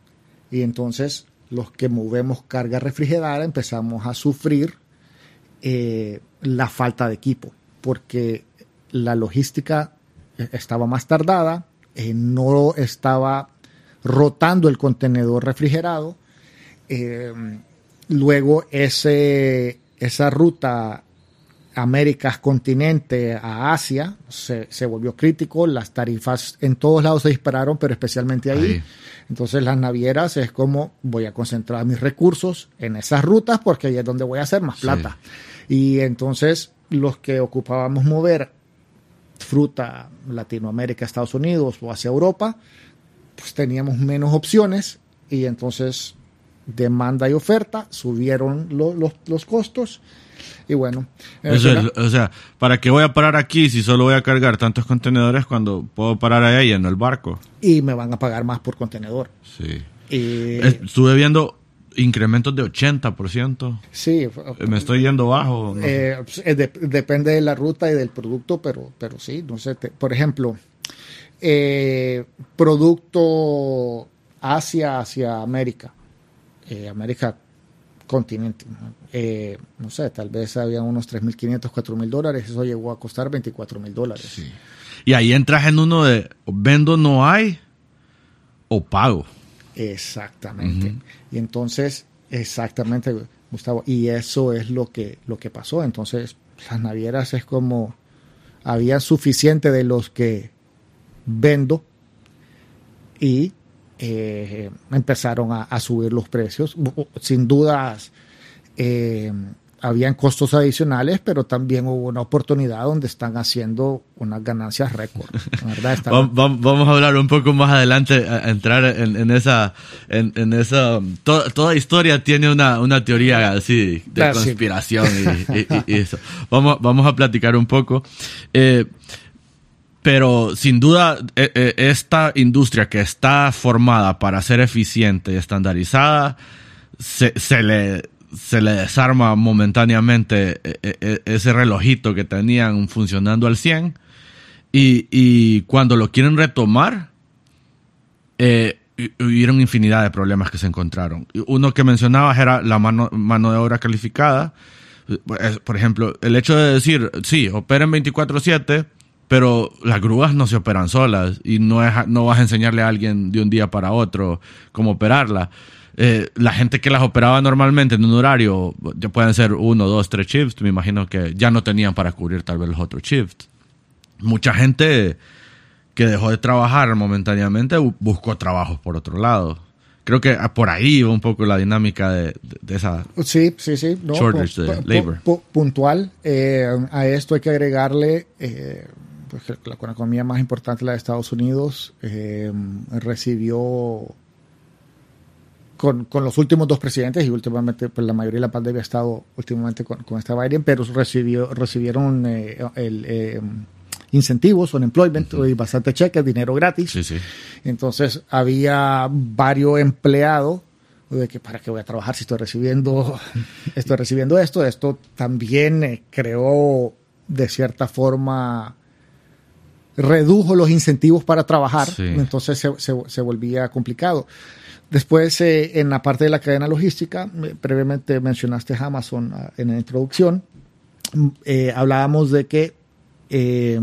Y entonces los que movemos carga refrigerada empezamos a sufrir eh, la falta de equipo, porque la logística eh, estaba más tardada, eh, no estaba rotando el contenedor refrigerado. eh, luego ese, esa ruta Américas continente a Asia se, se volvió crítico, las tarifas en todos lados se dispararon, pero especialmente ahí. Ahí. Entonces las navieras es como voy a concentrar mis recursos en esas rutas porque ahí es donde voy a hacer más Sí. plata. Y entonces los que ocupábamos mover fruta Latinoamérica, Estados Unidos o hacia Europa, pues teníamos menos opciones y entonces demanda y oferta subieron lo- los, los costos y bueno Eso es, o sea, ¿para qué voy a parar aquí si solo voy a cargar tantos contenedores cuando puedo parar allá y en el barco? y me van a pagar más por contenedor Sí. Eh, estuve viendo incrementos de 80%. Sí. Me estoy yendo bajo. Eh, pues, depende de la ruta y del producto, pero, pero sí, no sé. por ejemplo, producto Asia hacia América. América continente. Eh, no sé, tal vez había unos 3.500, 4.000 dólares, eso llegó a costar 24.000 dólares. Y ahí entras en uno de vendo no hay o pago. Exactamente. Y entonces, exactamente, Gustavo, y eso es lo que, lo que pasó. Entonces, las navieras es como, había suficiente de los que vendo y eh, empezaron a, subir los precios. Sin dudas, eh, habían costos adicionales, pero también hubo una oportunidad donde están haciendo unas ganancias récord. Vamos a hablar un poco más adelante, a entrar en, esa, en, esa, toda historia tiene una, una teoría así de ah, conspiración y, eso. Vamos, vamos a platicar un poco. Eh, pero sin duda, e, e, esta industria que está formada para ser eficiente y estandarizada, se, le, se le desarma momentáneamente e, ese relojito que tenían funcionando al 100 y, cuando lo quieren retomar, eh, hubieron infinidad de problemas que se encontraron. Uno que mencionabas era la mano, mano de obra calificada. Por ejemplo, el hecho de decir, sí, operen 24/7 pero las grúas no se operan solas y no, es, no vas a enseñarle a alguien de un día para otro cómo operarla. Eh, la gente que las operaba normalmente en un horario, ya pueden ser uno, dos, tres shifts, me imagino que ya no tenían para cubrir tal vez los otros shifts. Mucha gente que dejó de trabajar momentáneamente buscó trabajos por otro lado. Creo que por ahí va un poco la dinámica de, esa sí, sí, sí. shortage de labor. puntual, eh, a esto hay que agregarle eh, pues, la, economía más importante, la de Estados Unidos, eh, recibió con, los últimos dos presidentes y últimamente pues, la mayoría de la pandemia ha estado últimamente con, con esta Biden, pero recibió, recibieron eh, el, eh, incentivos, un employment, y bastante cheques, dinero gratis. Entonces había varios empleados de que para qué voy a trabajar si estoy recibiendo, estoy recibiendo esto. Esto también creó de cierta forma redujo los incentivos para trabajar, entonces se, volvía complicado. Después, eh, en la parte de la cadena logística, previamente mencionaste Amazon ah, en la introducción, mm, eh, hablábamos de que eh,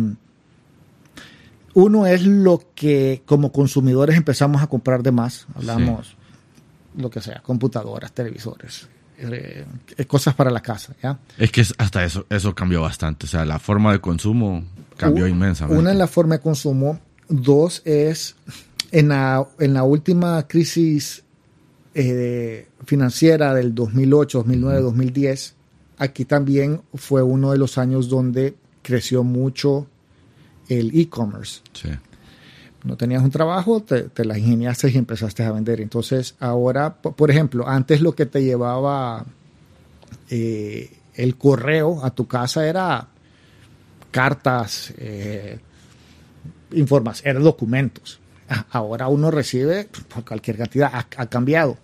uno es lo que como consumidores empezamos a comprar de más, hablamos lo que sea, computadoras, televisores, cosas para la casa. ¿ya? Es que hasta eso, eso cambió bastante, o sea, la forma de consumo Cambió inmensamente. Una es la forma de consumo. Dos es en la, en la última crisis eh, financiera del 2008, 2009, 2010. Aquí también fue uno de los años donde creció mucho el e-commerce. No tenías un trabajo, te, te las ingeniaste y empezaste a vender. Entonces, ahora, por ejemplo, antes lo que te llevaba eh, el correo a tu casa era cartas, eh, eran documentos. Ahora uno recibe cualquier cantidad, ha, cambiado.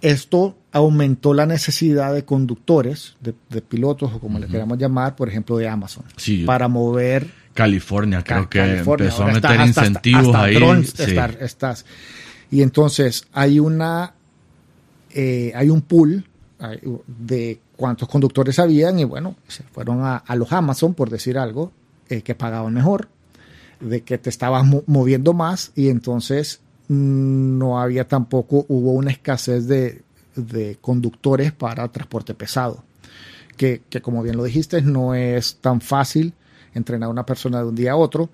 Esto aumentó la necesidad de conductores, de, pilotos o como le queramos llamar, por ejemplo, de Amazon, para mover. California, creo que empezó a meter incentivos ahí. estás. Y entonces hay una, eh, hay un pool de cuántos conductores habían y bueno, se fueron a, los Amazon, por decir algo, eh, que pagaban mejor, de que te estabas moviendo más y entonces mm, no había tampoco, hubo una escasez de, conductores para transporte pesado, que, que, como bien lo dijiste, no es tan fácil entrenar a una persona de un día a otro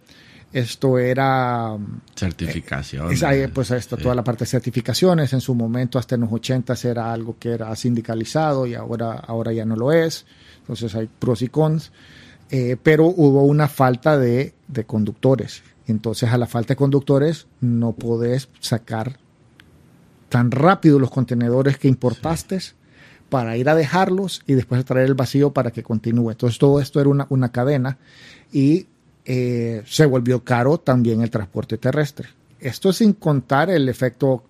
esto era... Certificación. Eh, pues esto, toda la parte de certificaciones. En su momento, hasta en los 80 era algo que era sindicalizado y ahora, ahora ya no lo es. Entonces hay pros y cons. Eh, pero hubo una falta de, conductores. Entonces a la falta de conductores no podés sacar tan rápido los contenedores que importaste para ir a dejarlos y después traer el vacío para que continúe. Entonces todo esto era una, una cadena y eh, se volvió caro también el transporte terrestre. esto es sin contar el efecto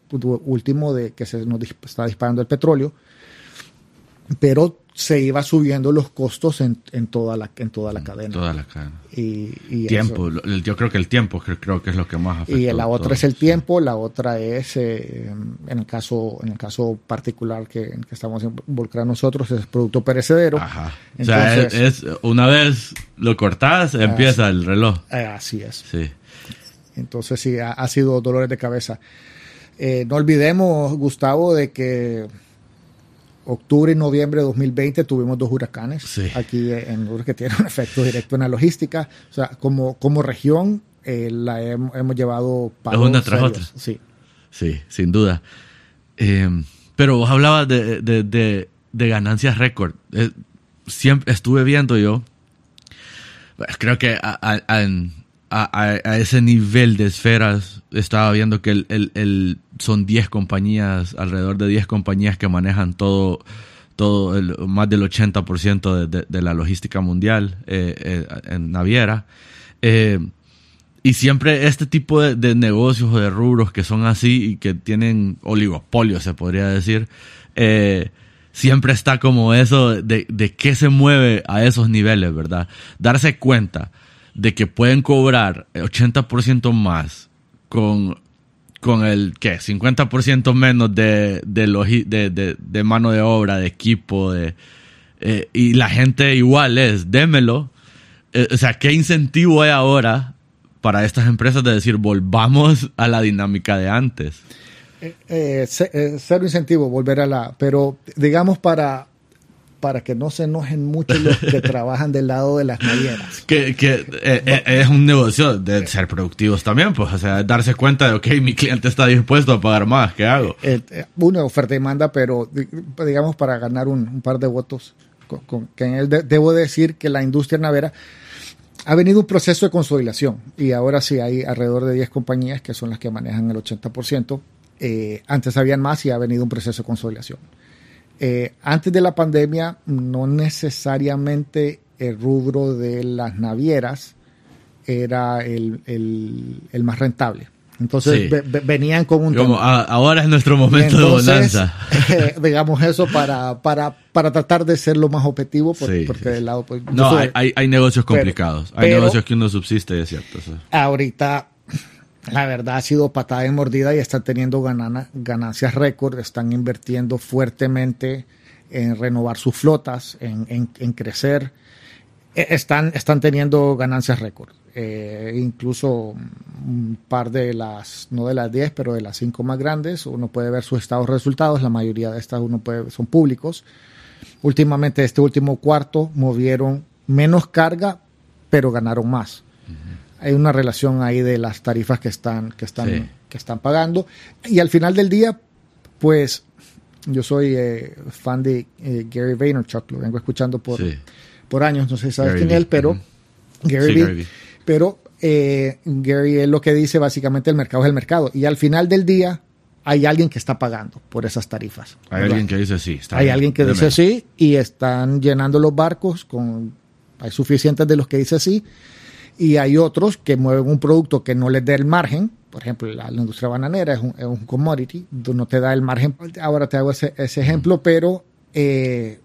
último de que se nos está disparando el petróleo, pero se iba subiendo los costos en, en toda la en toda la cadena. Toda la cadena. Y, tiempo, yo creo que el tiempo creo que es lo que más afecta. Y la otra es el tiempo, la otra es eh, en el caso en el caso particular que, que estamos involucrados nosotros es producto perecedero. Ajá. o sea, es, una vez lo cortas empieza el reloj. Eh, así es. Sí. Entonces sí ha, ha sido dolores de cabeza. Eh, no olvidemos, Gustavo, de que octubre y noviembre de 2020 tuvimos dos huracanes aquí en que tienen un efecto directo en la logística. O sea, como, como región eh, la hemos, llevado para una tras otra. Sí. Sí, sin duda. Eh, pero vos hablabas de, de, de, ganancias récord. Eh, siempre estuve viendo yo, pues, creo que en a, ese nivel de esferas, estaba viendo que el, son 10 compañías, alrededor de 10 compañías que manejan todo, todo el, más del 80% de, de, la logística mundial eh, eh, en naviera. Eh, y siempre este tipo de, negocios o de rubros que son así y que tienen oligopolio, se podría decir, siempre está como eso de, de qué se mueve a esos niveles, ¿verdad? Darse cuenta de que pueden cobrar 80% más con, con el, ¿qué? 50% menos de, de, de, mano de obra, de equipo, de, eh, y la gente igual es, démelo. Eh, o sea, ¿qué incentivo hay ahora para estas empresas de decir, volvamos a la dinámica de antes? Eh, cero incentivo, volver a la... Pero digamos para para que no se enojen mucho los que trabajan del lado de las navieras. Que, que eh, eh, es un negocio de ser productivos también, pues, o sea, darse cuenta de, ok, mi cliente está dispuesto a pagar más, ¿qué hago? Eh, una oferta y demanda, pero digamos para ganar un, par de votos, con, que en él debo decir que la industria navera ha venido un proceso de consolidación y ahora sí hay alrededor de 10 compañías que son las que manejan el 80%. antes habían más y ha venido un proceso de consolidación. Eh, antes de la pandemia, no necesariamente el rubro de las navieras era el, más rentable. Entonces venían con un... Como ahora es nuestro momento de bonanza. Eh, digamos eso para, para, para tratar de ser lo más objetivo, porque del lado... Pues, no, hay, hay, negocios complicados. hay negocios que uno subsiste, es cierto. Ahorita la verdad ha sido patada en mordida y están teniendo ganancias récord, están invirtiendo fuertemente en renovar sus flotas, en, crecer, e, están, están teniendo ganancias récord. Eh, incluso un par de las, no de las 10, pero de las 5 más grandes, uno puede ver sus estados resultados, la mayoría de estas uno puede, son públicos. Últimamente, este último cuarto, movieron menos carga, pero ganaron más hay una relación ahí de las tarifas que están, que están, que están pagando. Y al final del día, pues yo soy eh, fan de eh, Gary Vaynerchuk, lo vengo escuchando por, por años, no sé si sabes quién es él, pero Gary, pero eh, Gary es lo que dice básicamente el mercado es el mercado. Y al final del día hay alguien que está pagando por esas tarifas. Hay alguien que dice sí. hay alguien que dice sí y están llenando los barcos con... Hay suficientes de los que dice sí y hay otros que mueven un producto que no les dé el margen. Por ejemplo, la, industria bananera es un, es un, commodity, no te da el margen. Ahora te hago ese, ese ejemplo, pero eh,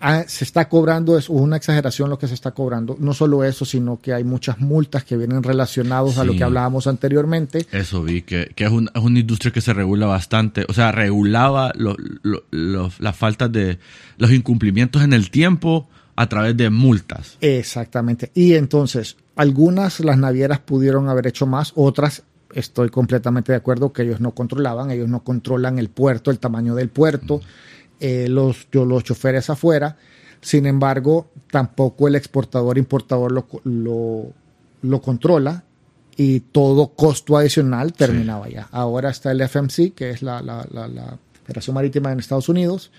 ah, se está cobrando, es una exageración lo que se está cobrando. No solo eso, sino que hay muchas multas que vienen relacionadas a lo que hablábamos anteriormente. Eso vi, que, que es, un, es, una industria que se regula bastante. O sea, regulaba lo, las faltas de los incumplimientos en el tiempo a través de multas. Exactamente. Y entonces, algunas las navieras pudieron haber hecho más, otras estoy completamente de acuerdo que ellos no controlaban, ellos no controlan el puerto, el tamaño del puerto, eh, los, los choferes afuera. Sin embargo, tampoco el exportador importador lo, lo, controla y todo costo adicional terminaba ya. Ahora está el FMC, que es la, la, la, Federación Marítima en Estados Unidos,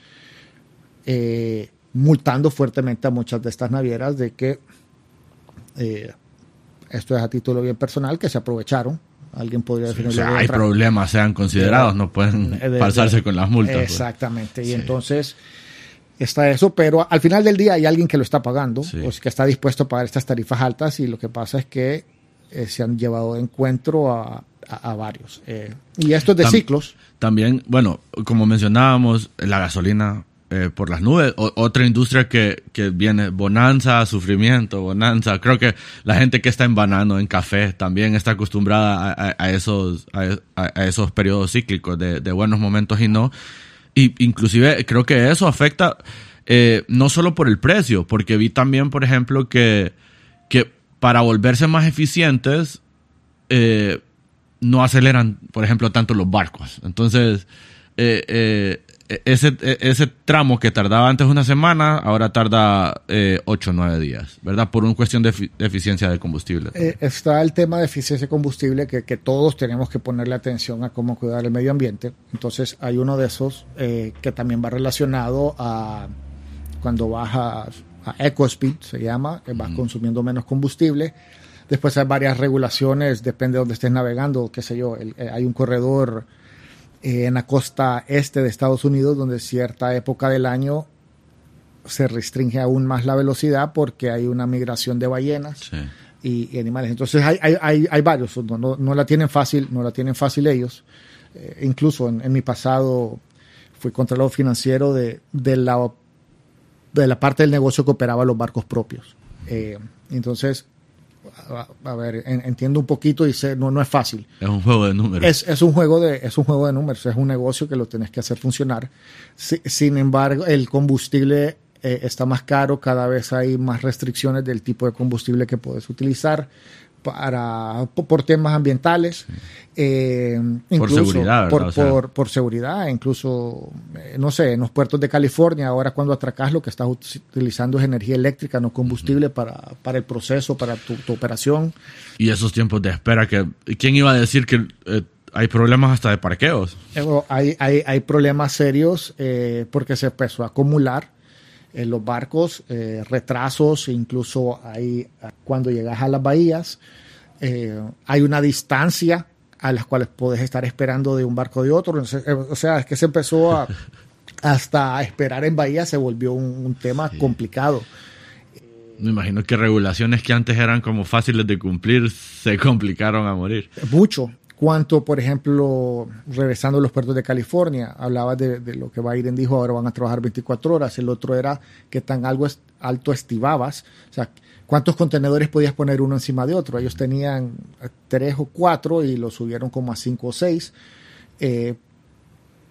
eh, multando fuertemente a muchas de estas navieras de que eh, esto es a título bien personal, que se aprovecharon. Alguien podría decir. o sea, hay problemas, sean considerados, no pueden pasarse con las multas. Pues. Exactamente. Y entonces está eso, pero al final del día hay alguien que lo está pagando, pues, que está dispuesto a pagar estas tarifas altas y lo que pasa es que se han llevado de encuentro a, varios. y esto es de ciclos. También, bueno, como mencionábamos, la gasolina eh, por las nubes. otra industria que, que, viene, bonanza, sufrimiento, bonanza. Creo que la gente que está en banano, en café, también está acostumbrada a, esos, a, esos periodos cíclicos de, buenos momentos y no. Y inclusive creo que eso afecta eh, no solo por el precio, porque vi también, por ejemplo, que, que para volverse más eficientes, eh, no aceleran, por ejemplo, tanto los barcos. Entonces, ese, e-, ese tramo que tardaba antes una semana, ahora tarda eh, 8 o 9 días, ¿verdad? Por una cuestión de, eficiencia de combustible. Eh, está el tema de eficiencia de combustible que, que, todos tenemos que ponerle atención a cómo cuidar el medio ambiente. Entonces hay uno de esos eh, que también va relacionado a cuando bajas a EcoSpeed, se llama, que vas consumiendo menos combustible. Después hay varias regulaciones, depende de dónde estés navegando, qué sé yo, eh, hay un corredor eh, en la costa este de Estados Unidos, donde cierta época del año se restringe aún más la velocidad porque hay una migración de ballenas y, animales. Entonces hay, hay, hay, varios, no, no, la tienen fácil, no la tienen fácil ellos. Eh, incluso en, mi pasado fui contralor financiero de, de, la, de la parte del negocio que operaba los barcos propios. Eh, entonces a, ver, entiendo un poquito y sé, no, no es fácil. Es un juego de números. Es, es, un, juego de, es un juego de números, es un negocio que lo tenés que hacer funcionar. sin embargo, el combustible eh, está más caro, cada vez hay más restricciones del tipo de combustible que puedes utilizar para, por temas ambientales, eh, por seguridad, por, por, seguridad, incluso, eh, no sé, en los puertos de California, ahora cuando atracas lo que estás utilizando es energía eléctrica, no combustible para, para el proceso, para tu, operación. Y esos tiempos de espera, que ¿quién iba a decir que eh, hay problemas hasta de parqueos? hay, hay, hay problemas serios porque se empezó a acumular en los barcos, eh, retrasos, incluso hay, cuando llegas a las bahías, eh, hay una distancia a las cuales puedes estar esperando de un barco de otro. Eh, o sea, es que se empezó a, hasta esperar en bahía se volvió un, tema complicado. Me imagino que regulaciones que antes eran como fáciles de cumplir se complicaron a morir. Mucho cuanto, por ejemplo, regresando a los puertos de California, hablaba de, lo que Biden dijo, ahora van a trabajar 24 horas, el otro era que tan algo alto estivabas, o sea, cuántos contenedores podías poner uno encima de otro, ellos tenían tres o cuatro y lo subieron como a cinco o seis, eh,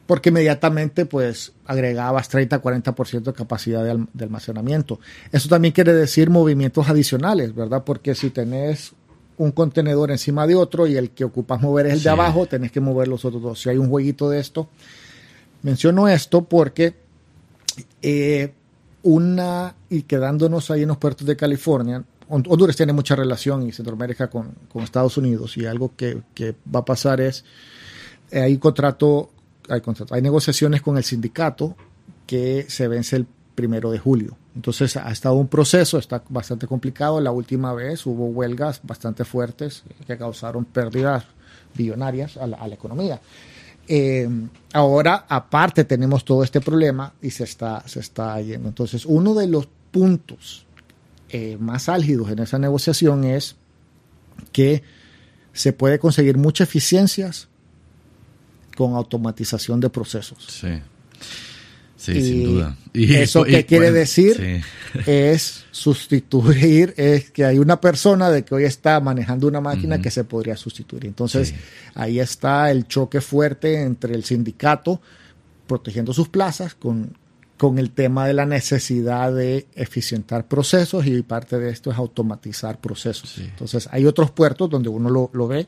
porque inmediatamente pues agregabas 30-40% de capacidad de, de, almacenamiento. Eso también quiere decir movimientos adicionales, ¿verdad? Porque si tenés un contenedor encima de otro y el que ocupas mover es el de abajo, tenés que mover los otros dos. Si hay un jueguito de esto, menciono esto porque eh, una, y quedándonos ahí en los puertos de California, Honduras tiene mucha relación y Centroamérica con, Estados Unidos y algo que, va a pasar es, eh, hay contrato, hay contrato, hay negociaciones con el sindicato que se vence el primero de julio. Entonces ha estado un proceso, está bastante complicado. La última vez hubo huelgas bastante fuertes que causaron pérdidas billonarias a la, economía. Eh, ahora, aparte, tenemos todo este problema y se está, se está yendo. Entonces, uno de los puntos eh, más álgidos en esa negociación es que se puede conseguir muchas eficiencias con automatización de procesos. Sí. Sí, sin duda. Y, eso que quiere decir es sustituir, es que hay una persona de que hoy está manejando una máquina que se podría sustituir. Entonces, ahí está el choque fuerte entre el sindicato protegiendo sus plazas con, con el tema de la necesidad de eficientar procesos y parte de esto es automatizar procesos. Entonces, hay otros puertos donde uno lo, lo, ve.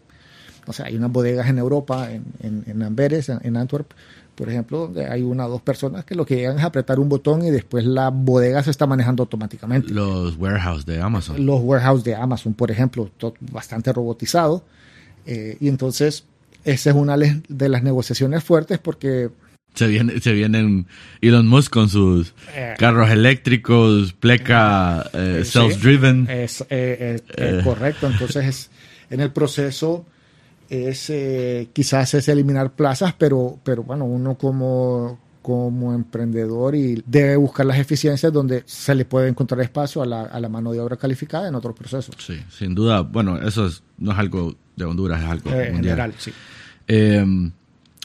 O sea, hay unas bodegas en Europa, en, en, en Amberes, en, en Antwerp, por ejemplo, donde hay una o dos personas que lo que llegan es apretar un botón y después la bodega se está manejando automáticamente. Los warehouse de Amazon. Los warehouse de Amazon, por ejemplo, bastante robotizado. Eh, y entonces, esa es una de las negociaciones fuertes porque... Se, viene, se vienen Elon Musk con sus eh. carros eléctricos, pleca, eh, self-driven. Es, correcto, entonces es, en el proceso es eh, quizás es eliminar plazas, pero, pero bueno, uno como, como emprendedor y debe buscar las eficiencias donde se le puede encontrar espacio a la, a la mano de obra calificada en otros procesos. Sí, sin duda. Bueno, eso es, no es algo de Honduras, es algo Eh, en general, sí. Eh,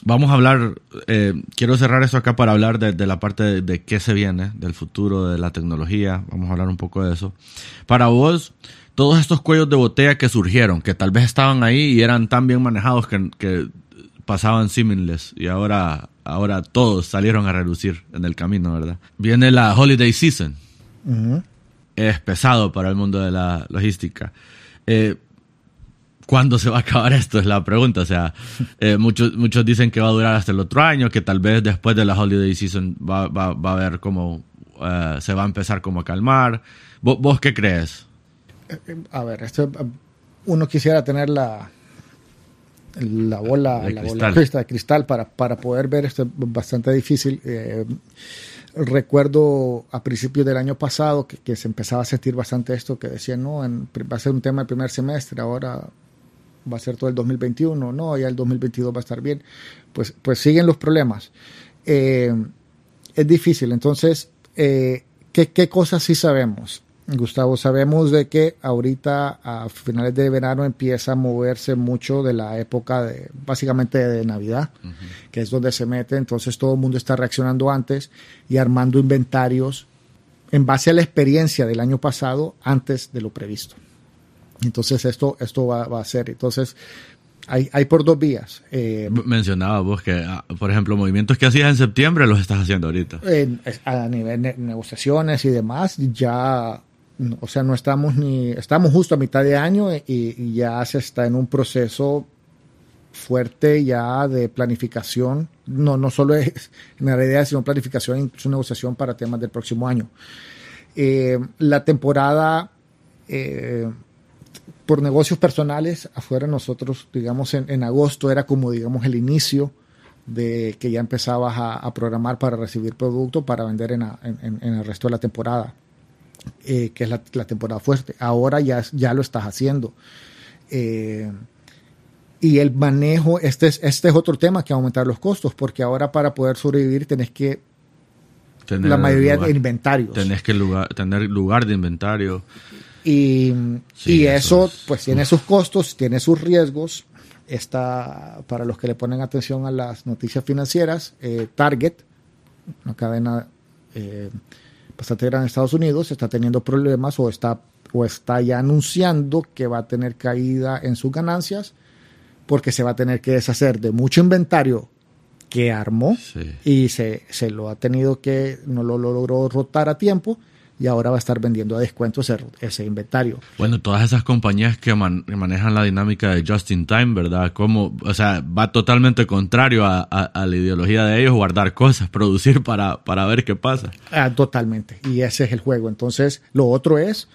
vamos a hablar, eh, quiero cerrar esto acá para hablar de, de la parte de, de qué se viene, del futuro de la tecnología. Vamos a hablar un poco de eso. Para vos, todos estos cuellos de botella que surgieron, que tal vez estaban ahí y eran tan bien manejados que, que pasaban seamless y ahora, ahora todos salieron a relucir en el camino, ¿verdad? Viene la holiday season. Es pesado para el mundo de la logística. Eh, ¿Cuándo se va a acabar esto? Es la pregunta. O sea, eh, muchos, muchos dicen que va a durar hasta el otro año, que tal vez después de la holiday season va, va, va a haber como eh, se va a empezar como a calmar. ¿Vos, vos qué crees? A ver, esto, uno quisiera tener la, la bola, De la cristal. bola de cristal para, para poder ver esto es bastante difícil. Eh, recuerdo a principios del año pasado que, que se empezaba a sentir bastante esto, que decían, no, en- va a ser un tema el primer semestre, ahora va a ser todo el 2021, no, ya el 2022 va a estar bien. Pues, pues siguen los problemas. Eh, es difícil. Entonces, eh, ¿qué, ¿qué cosas sí sabemos? Gustavo, sabemos de que ahorita a finales de verano empieza a moverse mucho de la época de, básicamente de Navidad, que es donde se mete, entonces todo el mundo está reaccionando antes y armando inventarios en base a la experiencia del año pasado antes de lo previsto. Entonces esto, esto va, va a ser, entonces hay, hay por dos vías. Eh, Mencionaba vos que, ah, por ejemplo, movimientos que hacías en septiembre los estás haciendo ahorita. a nivel de negociaciones y demás, ya, o sea, no estamos ni, estamos justo a mitad de año y, ya se está en un proceso fuerte ya de planificación, no, no solo es en realidad, sino planificación, incluso negociación para temas del próximo año. Eh, la temporada eh, por negocios personales afuera nosotros, digamos, en, agosto era como, digamos, el inicio de que ya empezabas a, programar para recibir producto para vender en el resto de la temporada, eh, que es la, la temporada fuerte. Ahora ya, ya lo estás haciendo. Eh, y el manejo, este es, este es otro tema que aumentar los costos, porque ahora para poder sobrevivir tenés que, Tener la mayoría lugar- de inventarios. Tenés que lugar, tener lugar de inventario. Y, Sí, y eso eso, es- pues tiene sus costos, tiene sus riesgos. Está, para los que le ponen atención a las noticias financieras, eh, Target, una cadena eh, bastante grande en Estados Unidos, está teniendo problemas o está, o está ya anunciando que va a tener caída en sus ganancias porque se va a tener que deshacer de mucho inventario que armó Sí. y se, se lo ha tenido que, no lo, lo logró rotar a tiempo y ahora va a estar vendiendo a descuento ese, ese inventario. Bueno, todas esas compañías que, man- que manejan la dinámica de just in time, ¿verdad? Como, o sea, va totalmente contrario a, a- a la ideología de ellos, guardar cosas, producir para, para ver qué pasa. Ah, totalmente. Y ese es el juego. Entonces, lo otro es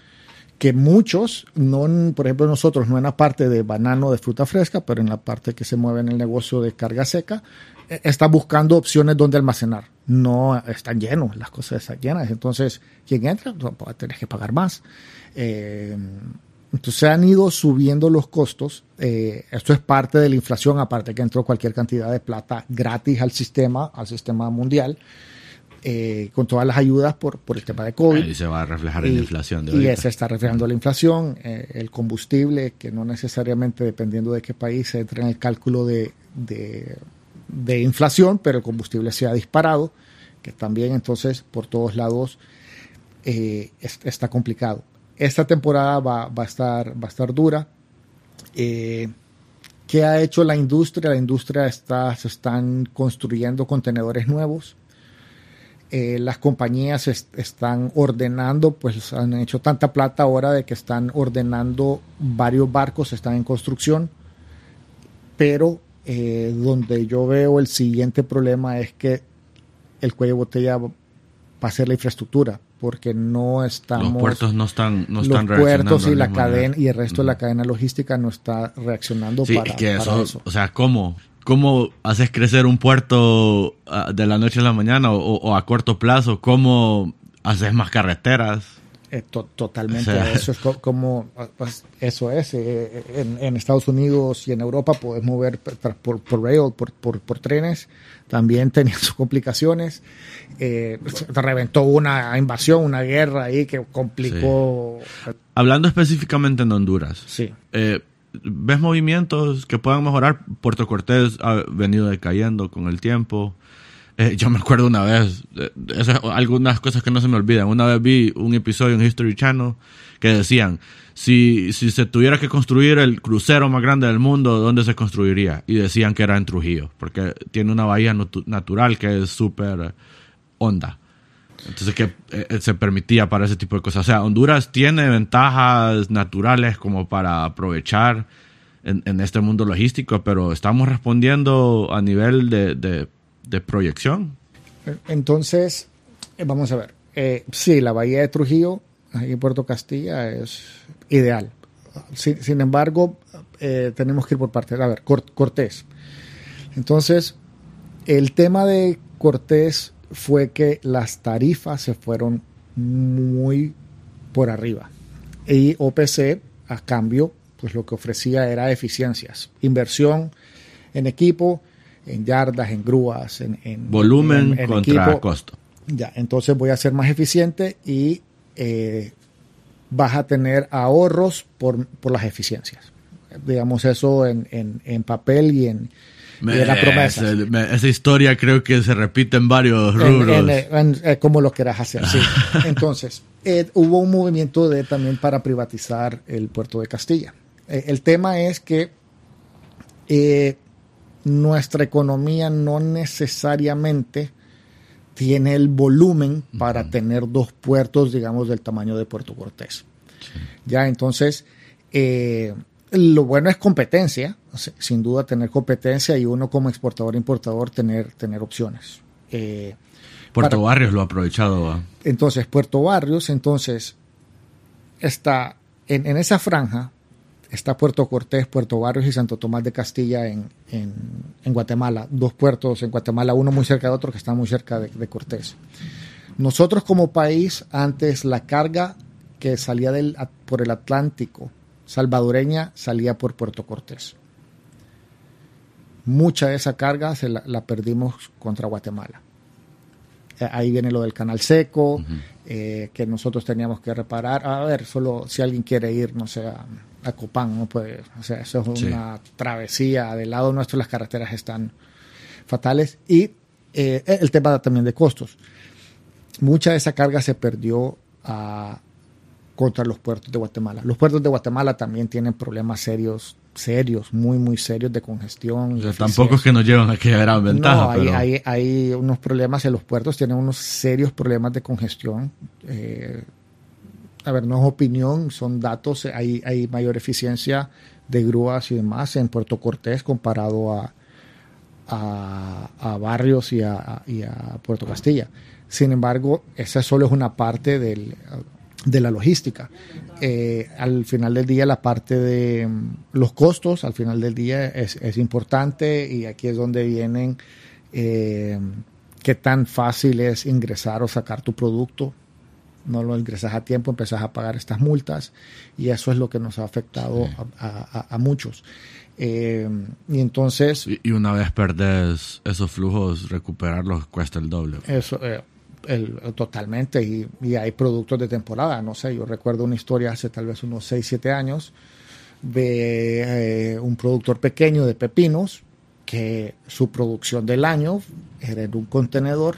que muchos, no por ejemplo nosotros, no en la parte de banano de fruta fresca, pero en la parte que se mueve en el negocio de carga seca, eh, está buscando opciones donde almacenar. No están llenos, las cosas están llenas. Entonces, quien entra, pues, tenés que pagar más. Eh, entonces han ido subiendo los costos. Eh, esto es parte de la inflación, aparte que entró cualquier cantidad de plata gratis al sistema, al sistema mundial, eh, con todas las ayudas por, por el tema de COVID. Ahí se va a reflejar en la inflación de y se está reflejando la inflación, eh, el combustible, que no necesariamente dependiendo de qué país se entra en el cálculo de, de, de inflación, pero el combustible se ha disparado, que también entonces por todos lados eh, es- está complicado. Esta temporada va, va a, estar, va a estar dura. Eh, ¿Qué ha hecho la industria? La industria está, se están construyendo contenedores nuevos. Eh, las compañías est- están ordenando, pues han hecho tanta plata ahora de que están ordenando varios barcos, están en construcción, pero eh, donde yo veo el siguiente problema es que el cuello de botella va a ser la infraestructura, porque no estamos... Los puertos no están, no los puertos y la manera. cadena y el resto de la cadena logística no está reaccionando Sí, para, es que para eso, eso. o sea, ¿cómo? ¿Cómo haces crecer un puerto ah, de la noche a la mañana o, o a corto plazo? ¿Cómo haces más carreteras? Eh, totalmente. Eso es como, pues, eso es. Eh, en, Estados Unidos y en Europa puedes mover por, por rail, por, por, trenes. También tenían sus complicaciones. Eh, reventó una invasión, una guerra ahí que complicó. Hablando específicamente en Honduras. Sí. ¿Ves movimientos que puedan mejorar? Puerto Cortés ha venido decayendo con el tiempo. Eh, yo me acuerdo una vez, algunas cosas que no se me olvidan. Una vez vi un episodio en History Channel que decían, si, si se tuviera que construir el crucero más grande del mundo, ¿dónde se construiría? Y decían que era en Trujillo, porque tiene una bahía natural que es súper honda. Entonces que eh, se permitía para ese tipo de cosas. O sea, Honduras tiene ventajas naturales como para aprovechar en, este mundo logístico, pero estamos respondiendo a nivel de proyección. Entonces, eh, vamos a ver. Eh, sí, la bahía de Trujillo, ahí en Puerto Castilla, es ideal. Sin, embargo, eh, tenemos que ir por partes. A ver, Cortés. Entonces, el tema de Cortés fue que las tarifas se fueron muy por arriba. Y OPC, a cambio, pues lo que ofrecía era eficiencias, inversión en equipo, en yardas, en grúas, en, volumen contra costo. Ya, entonces voy a ser más eficiente y eh, vas a tener ahorros por, las eficiencias. Digamos eso en, en, papel y en, la promesa. esa historia creo que se repite en varios rubros. Eh, como lo quieras hacer, sí. Entonces, eh, hubo un movimiento de, también para privatizar el puerto de Castilla. el tema es que nuestra economía no necesariamente tiene el volumen para tener dos puertos, digamos, del tamaño de Puerto Cortés. Ya, entonces, eh, lo bueno es competencia, sin duda tener competencia y uno como exportador e importador tener, tener opciones. Eh, Puerto Barrios lo ha aprovechado. Entonces, Puerto Barrios, entonces, está en, en esa franja, está Puerto Cortés, Puerto Barrios y Santo Tomás de Castilla en, Guatemala. Dos puertos en Guatemala, uno muy cerca de otro que está muy cerca de, Cortés. Nosotros como país, antes la carga que salía del, por el Atlántico salvadoreña salía por Puerto Cortés. Mucha de esa carga se la, perdimos contra Guatemala. Eh, ahí viene lo del canal seco, eh, que nosotros teníamos que reparar. A ver, solo si alguien quiere ir, no sé, a Copán, ¿no? Pues, o sea, eso es una travesía. Del lado nuestro las carreteras están fatales. Y eh, el tema también de costos. Mucha de esa carga se perdió ah, contra los puertos de Guatemala. Los puertos de Guatemala también tienen problemas serios, serios, muy, muy serios de congestión. tampoco es que nos llevan a que gran ventaja. No, hay, hay, unos problemas en los puertos, tienen unos serios problemas de congestión. Eh, a ver, no es opinión, son datos, hay, hay mayor eficiencia de grúas y demás en Puerto Cortés comparado a, a, Barrios y a, Puerto Castilla. Sin embargo, esa solo es una parte de la logística. Eh, al final del día, la parte de mm, los costos, al final del día es, importante y aquí es donde vienen eh, qué tan fácil es ingresar o sacar tu producto no lo ingresas a tiempo, empezás a pagar estas multas y eso es lo que nos ha afectado a, muchos. Eh, y entonces... Y, una vez perdes esos flujos, recuperarlos cuesta el doble. Eso, eh, totalmente. Y, hay productos de temporada, no sé, yo recuerdo una historia hace tal vez unos 6, 7 años de eh, un productor pequeño de pepinos que su producción del año era en un contenedor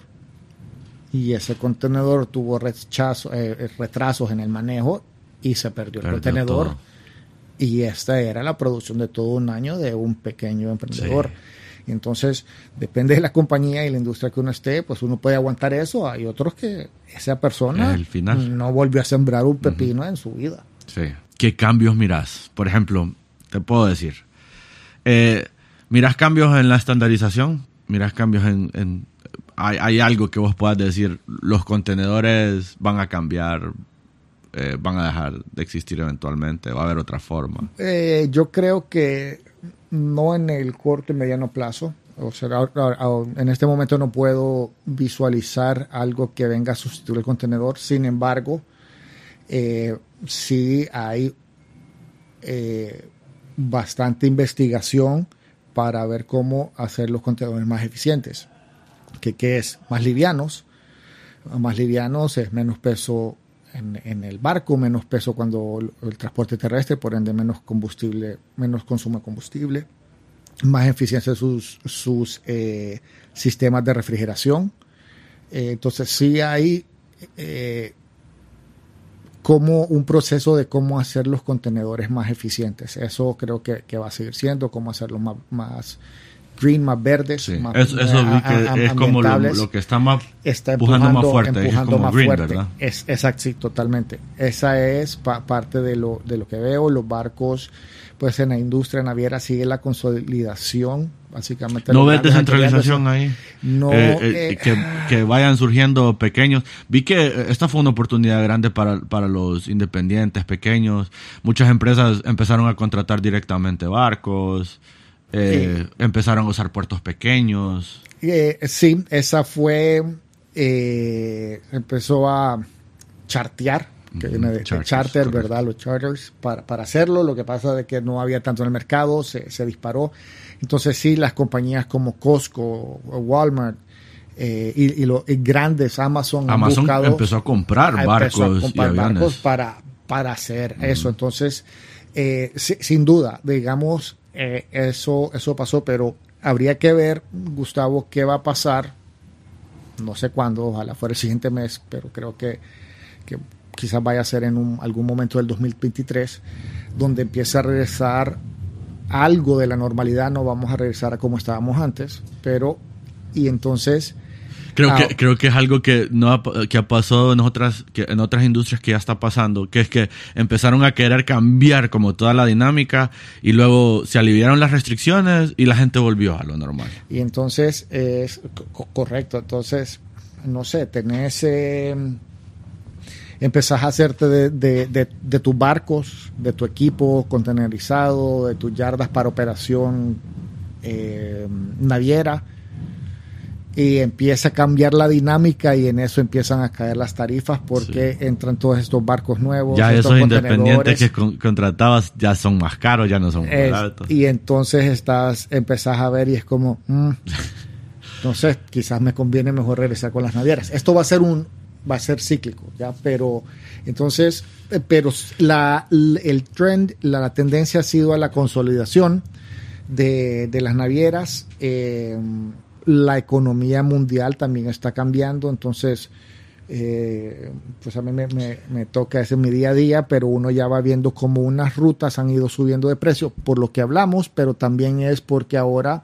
y ese contenedor tuvo rechazo, eh, retrasos en el manejo y se perdió, el contenedor. Y esta era la producción de todo un año de un pequeño emprendedor. Y entonces, depende de la compañía y la industria que uno esté, pues uno puede aguantar eso. Hay otros que esa persona no volvió a sembrar un pepino en su vida. Sí. ¿Qué cambios miras? Por ejemplo, te puedo decir, eh, ¿miras cambios en la estandarización? ¿Miras cambios en hay, algo que vos puedas decir, los contenedores van a cambiar, eh, van a dejar de existir eventualmente, va a haber otra forma. Eh, yo creo que no en el corto y mediano plazo. O sea, en este momento no puedo visualizar algo que venga a sustituir el contenedor. Sin embargo, eh, sí hay eh, bastante investigación para ver cómo hacer los contenedores más eficientes. Que, que es más livianos. Más livianos es menos peso en, el barco, menos peso cuando el, transporte terrestre, por ende menos combustible, menos consumo de combustible, más eficiencia sus, sus eh, sistemas de refrigeración. Eh, entonces sí hay eh, como un proceso de cómo hacer los contenedores más eficientes. Eso creo que, va a seguir siendo, cómo hacerlos más green, más verdes. Sí. Más, eso, eso vi que es como lo, lo, que está más está empujando, más fuerte, empujando es como más green, fuerte. ¿verdad? Es, exacto, sí, totalmente. Esa es pa parte de lo, de lo que veo. Los barcos, pues en la industria naviera sigue la consolidación, básicamente. ¿No ves descentralización ahí? No, Eh, eh, eh, que, que vayan surgiendo pequeños. Vi que eh, esta fue una oportunidad grande para, para los independientes pequeños. Muchas empresas empezaron a contratar directamente barcos, eh, empezaron a usar puertos pequeños. Eh, sí, esa fue, eh, empezó a chartear, que viene de, de charters, charter, correcto. ¿verdad? Los charters, para, para hacerlo. Lo que pasa es que no había tanto en el mercado, se, se disparó. Entonces sí, las compañías como Costco, o Walmart eh, y, y los y grandes Amazon, Amazon buscado- empezó a comprar empezó barcos a comprar y barcos para, para hacer eso. Entonces, eh, si- sin duda, digamos, eh, eso, eso pasó, pero habría que ver, Gustavo, qué va a pasar. No sé cuándo, ojalá fuera el siguiente mes, pero creo que, que quizás vaya a ser en un- algún momento del 2023, donde empiece a regresar algo de la normalidad. No vamos a regresar a como estábamos antes, pero, y entonces. Creo, Ah. que, creo que es algo que no ha, que ha pasado en otras, que en otras industrias que ya está pasando, que es que empezaron a querer cambiar como toda la dinámica y luego se aliviaron las restricciones y la gente volvió a lo normal. Y entonces es co- correcto. Entonces, no sé, tenés. eh, empezás a hacerte de, de- de- de tus barcos, de tu equipo contenerizado, de tus yardas para operación eh, naviera. Y empieza a cambiar la dinámica y en eso empiezan a caer las tarifas porque entran todos estos barcos nuevos. Ya estos esos independientes contenedores. que con- contratabas ya son más caros, ya no son más Es- baratos. y entonces estás, empezás a ver y es como, mm, entonces quizás me conviene mejor regresar con las navieras. Esto va a ser un, va a ser cíclico, ya, pero entonces, eh, pero la, el trend, la, la tendencia ha sido a la consolidación de, de las navieras. eh, la economía mundial también está cambiando, entonces eh, pues a mí me, me- me toca ese es mi día a día, pero uno ya va viendo cómo unas rutas han ido subiendo de precio por lo que hablamos, pero también es porque ahora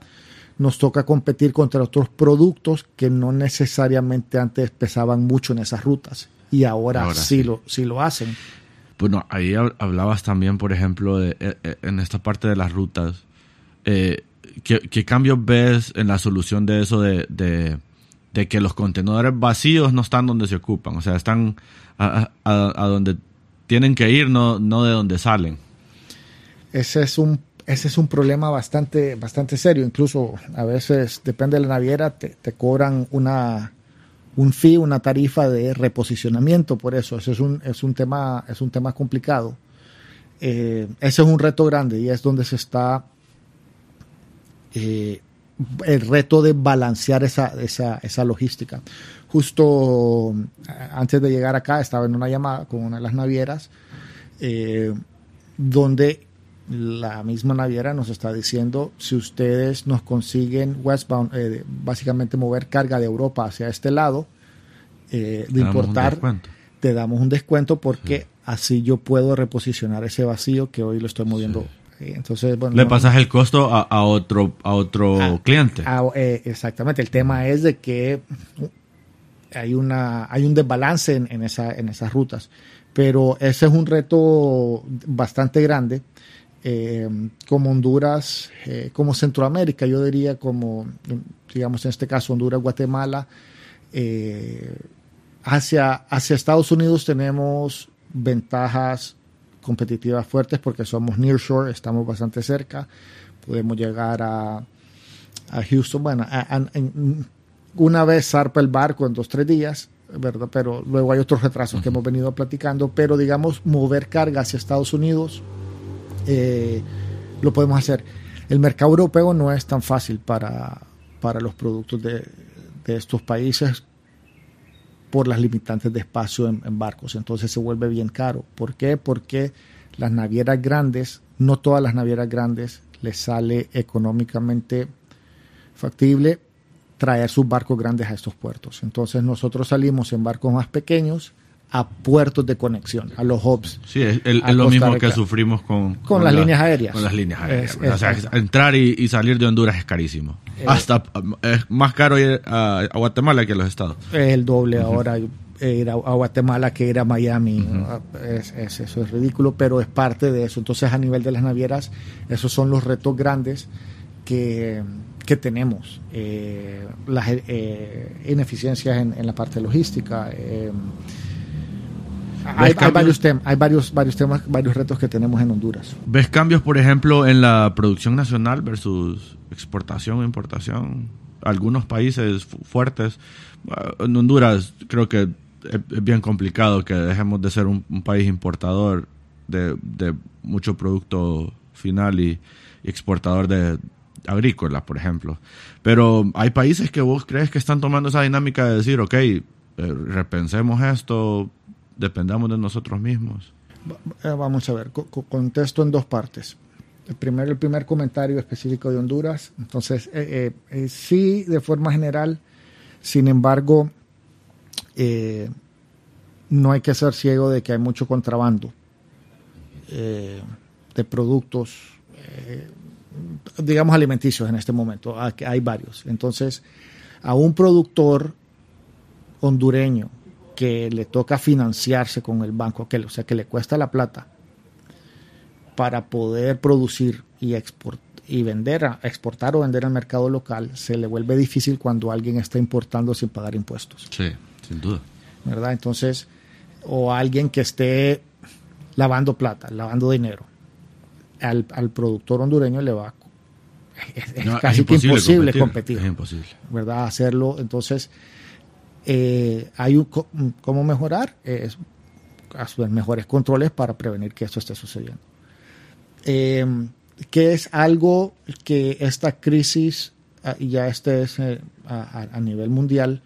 nos toca competir contra otros productos que no necesariamente antes pesaban mucho en esas rutas y ahora, Ahora sí, sí. Lo, sí lo hacen. Bueno, ahí hab- hablabas también, por ejemplo, de, eh, eh, en esta parte de las rutas. Eh, ¿qué, cambios ves en la solución de eso de, de, que los contenedores vacíos no están donde se ocupan? O sea, están a, donde tienen que ir, no, no de donde salen. Ese es un ese es un problema bastante bastante serio. Incluso a veces depende de la naviera te, te cobran una un fee, una tarifa de reposicionamiento por eso. Eso es un es un tema es un tema complicado. Eh, ese es un reto grande y es donde se está eh, el reto de balancear esa, esa, esa logística. Justo eh, antes de llegar acá estaba en una llamada con una de las navieras eh, donde la misma naviera nos está diciendo si ustedes nos consiguen westbound, eh, básicamente mover carga de Europa hacia este lado, eh, de importar, te damos un descuento porque así yo puedo reposicionar ese vacío que hoy lo estoy moviendo. Entonces, bueno, Le pasas el costo a, a otro, a otro Ah, cliente. Ah, eh, exactamente. El tema es de que hay una hay un desbalance en, en esa en esas rutas, pero ese es un reto bastante grande. eh, como Honduras, eh, como Centroamérica, yo diría como, digamos en este caso Honduras, Guatemala, eh, hacia, hacia Estados Unidos tenemos ventajas competitivas fuertes porque somos nearshore, estamos bastante cerca, podemos llegar a, a Houston, bueno, a- una vez zarpa el barco en dos, tres días ¿verdad? Pero luego hay otros retrasos que hemos venido platicando, pero digamos, mover carga hacia Estados Unidos eh, lo podemos hacer. El mercado europeo no es tan fácil para, para los productos de, de estos países por las limitantes de espacio en, barcos. Entonces se vuelve bien caro. ¿Por qué? Porque las navieras grandes, no todas las navieras grandes les sale económicamente factible traer sus barcos grandes a estos puertos. Entonces nosotros salimos en barcos más pequeños a puertos de conexión, a los hubs. Sí, es, el, es lo mismo que sufrimos con, con, con las la, líneas aéreas. Con las líneas aéreas. Es, o sea, entrar y, y, salir de Honduras es carísimo. Eh, Hasta es más caro ir a, a, Guatemala que a los estados. Es el doble uh -huh. ahora ir a, a, Guatemala que ir a Miami. Uh -huh. es, es, eso es ridículo, pero es parte de eso. Entonces, a nivel de las navieras, esos son los retos grandes que, que tenemos. Eh, las eh, ineficiencias en, en, la parte logística. Eh, hay, hay, varios temas, hay varios, varios temas, varios retos que tenemos en Honduras. ¿Ves cambios, por ejemplo, en la producción nacional versus exportación o importación? Algunos países fuertes, en Honduras creo que es bien complicado que dejemos de ser un, un país importador de, de, mucho producto final y, y exportador de, agrícola, por ejemplo. Pero hay países que vos crees que están tomando esa dinámica de decir, ok, eh, repensemos esto, dependamos de nosotros mismos. Vamos a ver, contesto en dos partes. El primer, el primer comentario específico de Honduras. Entonces, eh, eh, sí, de forma general, sin embargo, eh, no hay que ser ciego de que hay mucho contrabando de productos digamos, alimenticios en este momento. Hay varios. Entonces, a un productor hondureño que le toca financiarse con el banco, que, o sea, que le cuesta la plata para poder producir y, export, y vender, exportar o vender al mercado local, se le vuelve difícil cuando alguien está importando sin pagar impuestos. Sí, sin duda. ¿Verdad? Entonces, o alguien que esté lavando plata, lavando dinero al, al productor hondureño le va es, es no, casi es que imposible competir, competir, Es imposible. ¿Verdad? Hacerlo. Entonces, eh, hay un, cómo mejorar, es hacer mejores controles para prevenir que esto esté sucediendo. Eh, que es algo que esta crisis, ah, ya este es eh, a, nivel mundial,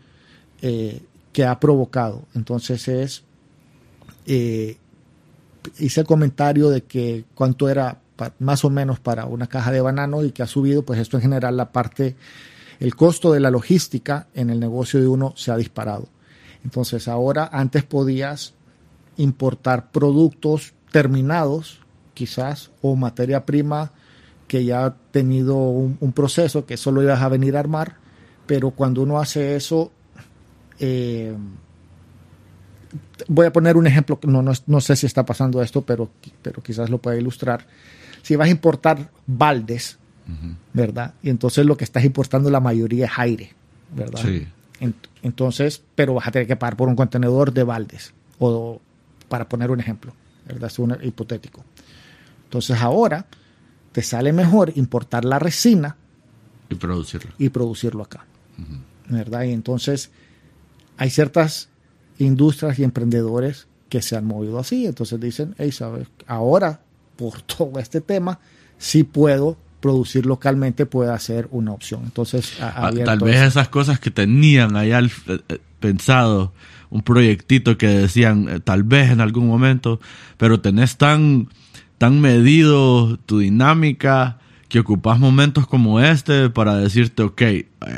eh, que ha provocado. Entonces es, eh, hice el comentario de que cuánto era más o menos para una caja de banano y que ha subido, pues esto en general la parte, el costo de la logística en el negocio de uno se ha disparado. Entonces ahora antes podías importar productos terminados, quizás, o materia prima que ya ha tenido un, proceso que solo ibas a venir a armar, pero cuando uno hace eso, eh, voy a poner un ejemplo, no, no, no, sé si está pasando esto, pero, pero quizás lo pueda ilustrar si vas a importar baldes, uh -huh. ¿verdad? Y entonces lo que estás importando la mayoría es aire, ¿verdad? Sí. Entonces, pero vas a tener que pagar por un contenedor de baldes, o para poner un ejemplo, ¿verdad? Es un hipotético. Entonces ahora te sale mejor importar la resina y producirlo, y producirlo acá, uh -huh. ¿verdad? Y entonces hay ciertas industrias y emprendedores que se han movido así, entonces dicen, hey, ¿sabes? Ahora por todo este tema, sí puedo producir localmente puede ser una opción. Entonces, ah, tal vez esas cosas que tenían allá eh, eh, pensado, un proyectito que decían eh, tal vez en algún momento, pero tenés tan, tan medido tu dinámica que ocupas momentos como este para decirte, ok,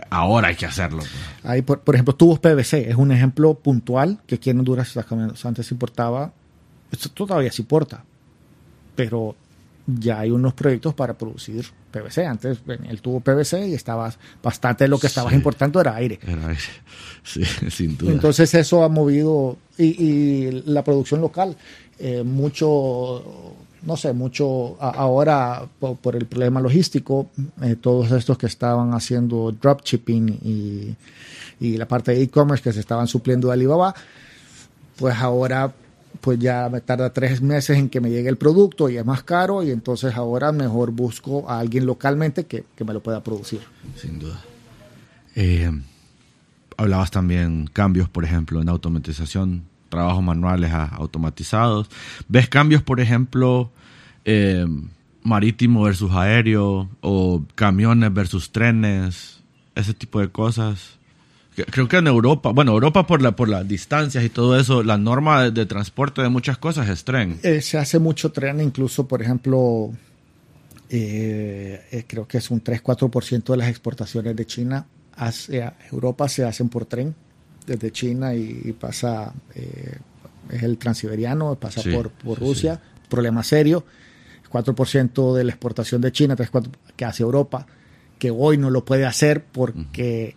ahora hay que hacerlo. Ahí, por, por ejemplo, tubos PVC es un ejemplo puntual que aquí en Honduras antes importaba, esto todavía se importa, pero ya hay unos proyectos para producir PVC. Antes el tubo PVC y estaba bastante de lo que estabas sí, importando era aire. Era aire, sí, sin duda. Entonces eso ha movido y, y la producción local, eh, mucho, no sé, mucho ahora por, por el problema logístico, eh, todos estos que estaban haciendo dropshipping y, y la parte de e-commerce que se estaban supliendo de Alibaba, pues ahora pues ya me tarda tres meses en que me llegue el producto y es más caro y entonces ahora mejor busco a alguien localmente que, que me lo pueda producir. Sin duda. Eh, hablabas también cambios, por ejemplo, en automatización, trabajos manuales a automatizados. ¿Ves cambios, por ejemplo, eh, marítimo versus aéreo o camiones versus trenes, ese tipo de cosas? Creo que en Europa, bueno, Europa por, la, por las distancias y todo eso, la norma de, transporte de muchas cosas es tren. Eh, se hace mucho tren, incluso, por ejemplo, eh, eh, creo que es un 3-4% de las exportaciones de China hacia Europa se hacen por tren, desde China y, pasa, es el transiberiano, pasa por, por Rusia, problema serio. 4% de la exportación de China, 3, 4, que hace Europa que hoy no lo puede hacer porque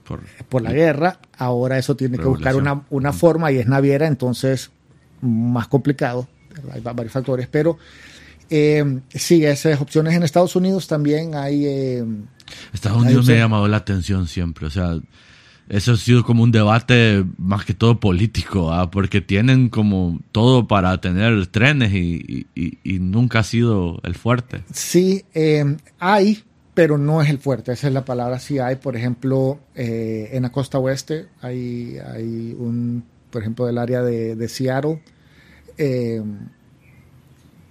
por, la guerra, ahora eso tiene que buscar una, una forma y es naviera, entonces más complicado, hay varios factores, pero eh, sí, esas opciones en Estados Unidos también hay... Eh, Estados Unidos me ha llamado la atención siempre, o sea, eso ha sido como un debate más que todo político, ¿ah? porque tienen como todo para tener trenes y, nunca ha sido el fuerte. Sí, eh, hay pero no es el fuerte, esa es la palabra. Sí hay, por ejemplo, eh, en la costa oeste hay, hay un, por ejemplo, del área de, Seattle, eh,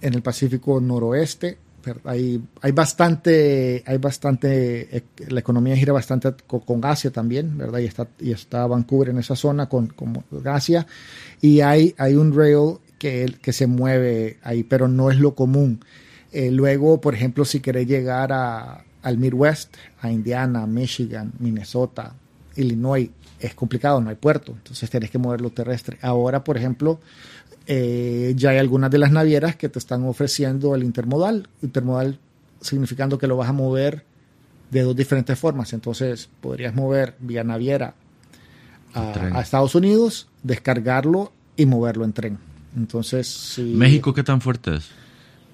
en el Pacífico noroeste, hay, hay bastante, hay bastante, eh, la economía gira bastante con, Asia también, ¿verdad? Y está, y está Vancouver en esa zona con, con Asia, y hay, hay un rail que, que se mueve ahí, pero no es lo común. luego, por ejemplo, si querés llegar a, al Midwest, a Indiana, Michigan, Minnesota, Illinois, es complicado, no hay puerto, entonces tenés que moverlo terrestre. Ahora, por ejemplo, eh, ya hay algunas de las navieras que te están ofreciendo el intermodal, intermodal significando que lo vas a mover de dos diferentes formas, entonces podrías mover vía naviera a, Estados Unidos, descargarlo y moverlo en tren. Entonces, ¿México qué tan fuerte es?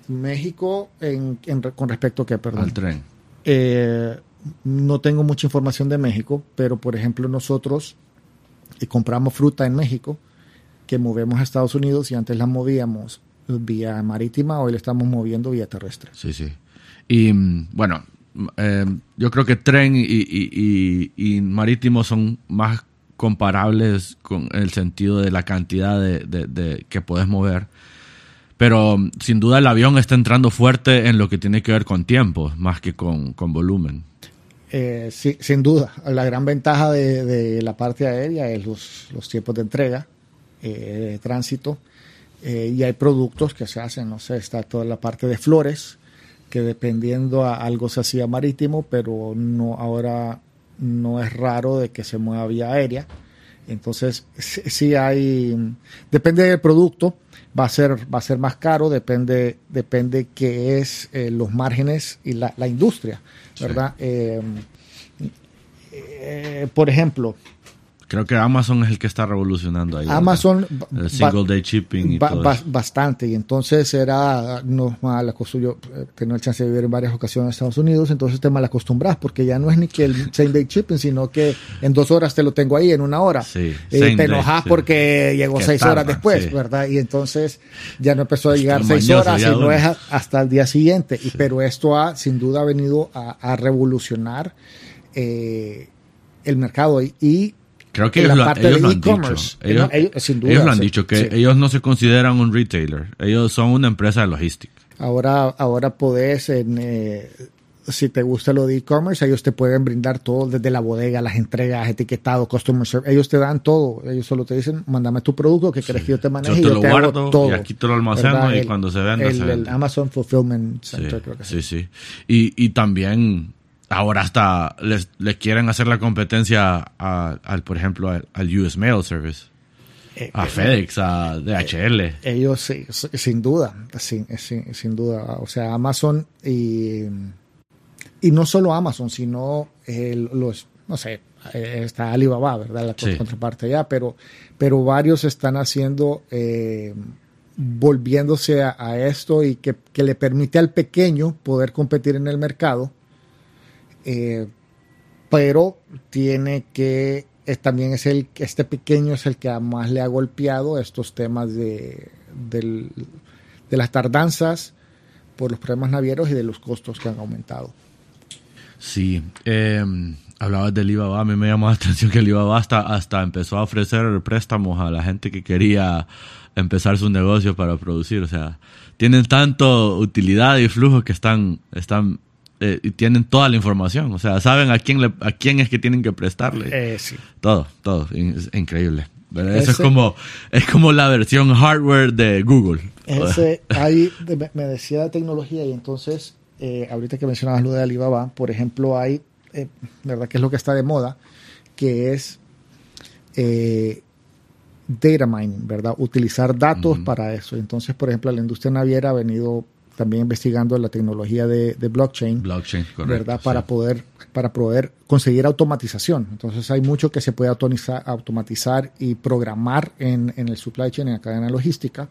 México en, con respecto a qué, perdón. Al tren. Eh, no tengo mucha información de México, pero por ejemplo nosotros eh, compramos fruta en México que movemos a Estados Unidos y antes la movíamos vía marítima, hoy la estamos moviendo vía terrestre. Sí, sí. Y mm, bueno, eh, yo creo que tren y, marítimo son más comparables con el sentido de la cantidad de que puedes mover pero sin duda el avión está entrando fuerte en lo que tiene que ver con tiempo, más que con, volumen. Eh, sí, sin duda. La gran ventaja de, la parte aérea es los, tiempos de entrega, eh, de tránsito. Eh, y hay productos que se hacen, no sé, está toda la parte de flores, que dependiendo a algo se hacía marítimo, pero no ahora no es raro de que se mueva vía aérea. Entonces, sí hay, depende del producto va a ser, va a ser más caro, depende, depende qué es eh, los márgenes y la, industria, ¿verdad? Eh, eh, por ejemplo, Creo que Amazon es el que está revolucionando ahí. Amazon. El single day shipping. Y todo bastante. Y entonces era. No mal yo eh, tenía la chance de vivir en varias ocasiones en Estados Unidos. Entonces te mal acostumbras porque ya no es ni que el same day shipping, sino que en dos horas te lo tengo ahí, en una hora. Sí, y te enojas porque llegó seis horas después, ¿verdad? Y entonces ya no empezó a llegar seis horas, sino es hasta el día siguiente. Y, pero esto ha, sin duda, venido a, revolucionar eh, el mercado. y Creo que ellos, lo, han dicho. Ellos, lo han dicho, que ellos no se consideran un retailer. Ellos son una empresa de logística. Ahora, ahora podés, en, eh, si te gusta lo de e-commerce, ellos te pueden brindar todo, desde la bodega, las entregas, etiquetado, customer service. Ellos te dan todo. Ellos solo te dicen, mándame tu producto que crees que yo te maneje. Yo te, lo guardo todo, y aquí te lo almaceno y cuando se venda, el, el Amazon Fulfillment Center, creo que sí. Sí, sí. Y, y también ahora hasta les, quieren hacer la competencia al, por ejemplo, al, US Mail Service. Eh, a eh, FedEx, a DHL. Eh, ellos sí, sin duda, sin, sin, duda. O sea, Amazon y, y no solo Amazon, sino los, no sé, está Alibaba, ¿verdad? La contraparte ya, pero, pero varios están haciendo, volviéndose a, esto y que, que, le permite al pequeño poder competir en el mercado eh, pero tiene que, también es el, este pequeño es el que más le ha golpeado estos temas de, de las tardanzas por los problemas navieros y de los costos que han aumentado. Sí, eh, Hablabas del Alibaba, a mí me llamó la atención que Alibaba hasta, hasta empezó a ofrecer préstamos a la gente que quería empezar su negocio para producir. O sea, tienen tanto utilidad y flujo que están, están eh, y tienen toda la información. O sea, saben a quién, le, a quién es que tienen que prestarle. Eh, sí. Todo, todo. Es increíble. Eso es como, es como la versión hardware de Google. Ese, ahí me decía de tecnología y entonces, eh, ahorita que mencionabas lo de Alibaba, por ejemplo, hay eh, ¿verdad? Que es lo que está de moda, que es eh, data mining, ¿verdad? Utilizar datos para eso. Entonces, por ejemplo, la industria naviera ha venido también investigando la tecnología de, blockchain, blockchain ¿verdad? Para poder para poder conseguir automatización. Entonces hay mucho que se puede automatizar, automatizar y programar en, en el supply chain, en la cadena logística.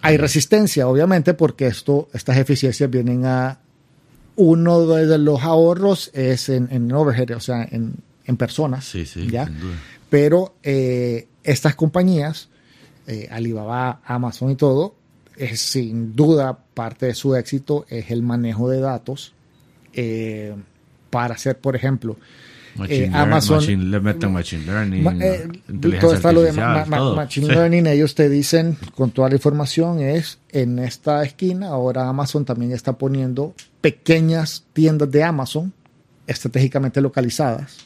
Hay resistencia, obviamente, porque esto, estas eficiencias vienen a uno de los ahorros es en, en overhead, o sea, en, en personas. Sí, sí, ¿ya? Pero eh, estas compañías, eh, Alibaba, Amazon y todo, es sin duda parte de su éxito es el manejo de datos eh, para hacer, por ejemplo, Machine Amazon le meten machine learning, todo está lo de machine learning. Ellos te dicen con toda la información es en esta esquina. Ahora Amazon también está poniendo pequeñas tiendas de Amazon estratégicamente localizadas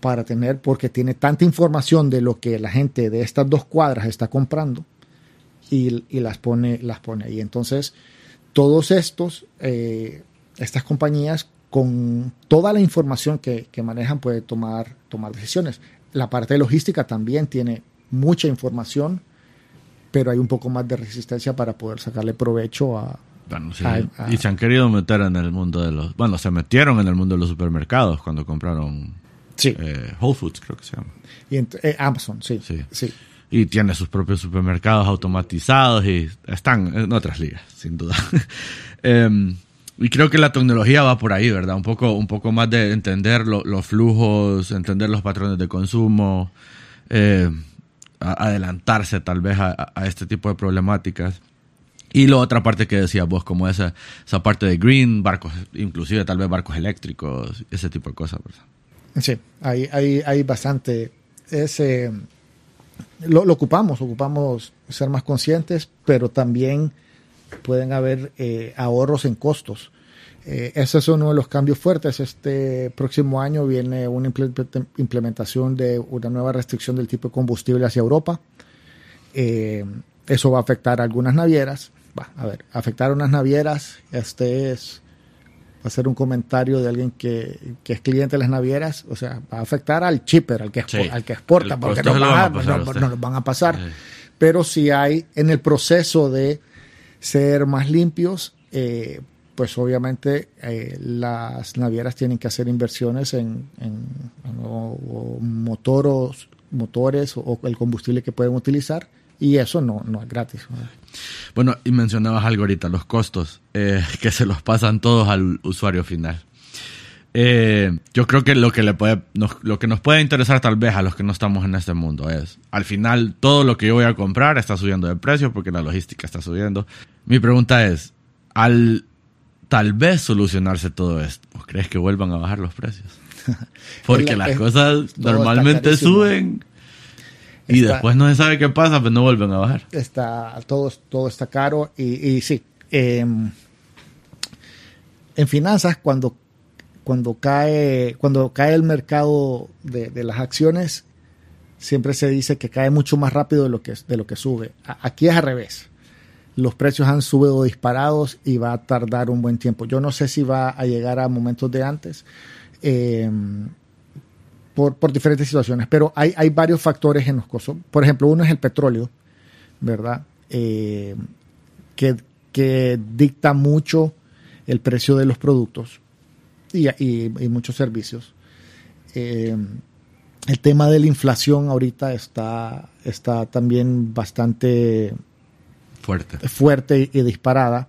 para tener, porque tiene tanta información de lo que la gente de estas dos cuadras está comprando y, las, pone, las pone ahí. Entonces, todos estos, eh, estas compañías con toda la información que, manejan pueden tomar, tomar decisiones. La parte de logística también tiene mucha información, pero hay un poco más de resistencia para poder sacarle provecho a, bueno, sí. y se han querido meter en el mundo de los... Bueno, se metieron en el mundo de los supermercados cuando compraron sí. Eh, Whole Foods, creo que se llama. Y eh, Amazon, sí, sí. Y tiene sus propios supermercados automatizados y están en otras ligas, sin duda. Em, y creo que la tecnología va por ahí, ¿verdad? Un poco, un poco más de entender los flujos, entender los patrones de consumo, eh, adelantarse tal vez a, a este tipo de problemáticas. Y la otra parte que decías vos, como esa, esa parte de green, barcos, inclusive tal vez barcos eléctricos, ese tipo de cosas. Sí, hay, hay, hay bastante. Ese, lo, ocupamos, ocupamos ser más conscientes, pero también pueden haber eh, ahorros en costos. Eh, ese es uno de los cambios fuertes. Este próximo año viene una implementación de una nueva restricción del tipo de combustible hacia Europa. Eh, eso va a afectar a algunas navieras a ver, afectar a unas navieras, este es, ser un comentario de alguien que, es cliente de las navieras, o sea, va a afectar al chipper, al que, al que exporta, porque no, nos van a pasar. Pero si hay en el proceso de ser más limpios, eh, pues obviamente eh, las navieras tienen que hacer inversiones en, motoros, motores o, el combustible que pueden utilizar y eso no, no es gratis. Bueno, y mencionabas algo ahorita, los costos, eh, que se los pasan todos al usuario final. Eh, yo creo que lo que, le puede, nos, lo que nos puede interesar tal vez a los que no estamos en este mundo es, al final todo lo que yo voy a comprar está subiendo de precio porque la logística está subiendo. Mi pregunta es, al tal vez solucionarse todo esto, ¿crees que vuelvan a bajar los precios? Porque las cosas normalmente suben y después no se sabe qué pasa, pues no vuelven a bajar. Está, todo, todo está caro y, y sí. Em, en finanzas, cuando, cuando, cae, cuando cae el mercado de, de, las acciones, siempre se dice que cae mucho más rápido de lo que, de lo que sube. Aquí es al revés. Los precios han subido disparados y va a tardar un buen tiempo. Yo no sé si va a llegar a momentos de antes. Eh, por, diferentes situaciones, pero hay, hay varios factores en los costos. Por ejemplo, uno es el petróleo, ¿verdad? Eh, que, que, dicta mucho el precio de los productos y, y, muchos servicios. Eh, el tema de la inflación ahorita está, está también bastante fuerte, fuerte y disparada.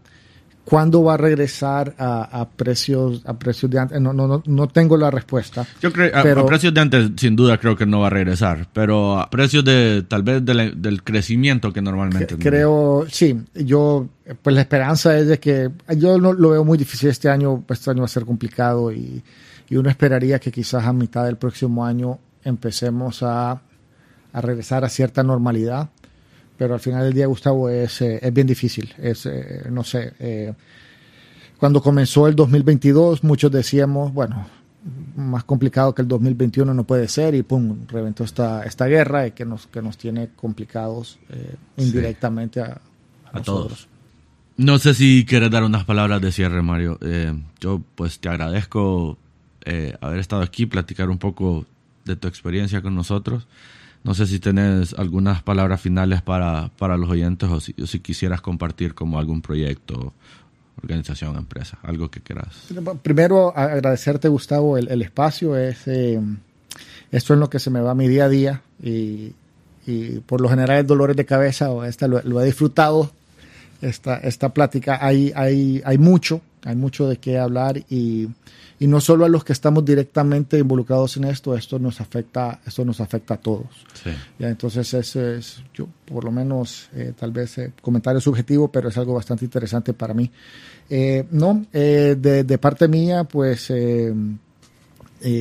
¿Cuándo va a regresar a, precios a precios de antes? No, no, no, tengo la respuesta. Yo creo a, precios de antes sin duda creo que no va a regresar, pero a precios de tal vez del crecimiento que normalmente. Creo, sí, yo pues la esperanza es de que yo no lo veo muy difícil este año, este año va a ser complicado y, y uno esperaría que quizás a mitad del próximo año empecemos a, a regresar a cierta normalidad, pero al final del día, Gustavo, es, eh, es bien difícil. Es, eh, no sé, eh, cuando comenzó el 2022, muchos decíamos, bueno, más complicado que el 2021 no puede ser y pum, reventó esta, esta guerra que nos, que nos tiene complicados indirectamente a, a, todos. No sé si quieres dar unas palabras de cierre, Mario. yo pues te agradezco haber estado aquí, platicar un poco de tu experiencia con nosotros. No sé si tienes algunas palabras finales para, para los oyentes o si, si, quisieras compartir como algún proyecto, organización, empresa, algo que quieras. Primero, agradecerte, Gustavo, el, el espacio. Es, eh, esto es lo que se me va mi día a día y, y por lo general dolores de cabeza o esta lo, lo, he disfrutado. Esta, esta plática, hay, hay, hay mucho, hay mucho de qué hablar y y no solo a los que estamos directamente involucrados en esto, esto nos afecta, esto nos afecta a todos. Sí. ¿Ya? Entonces ese es, yo por lo menos, eh, tal vez eh, comentario subjetivo, pero es algo bastante interesante para mí. Eh, no, eh, de, de, parte mía, pues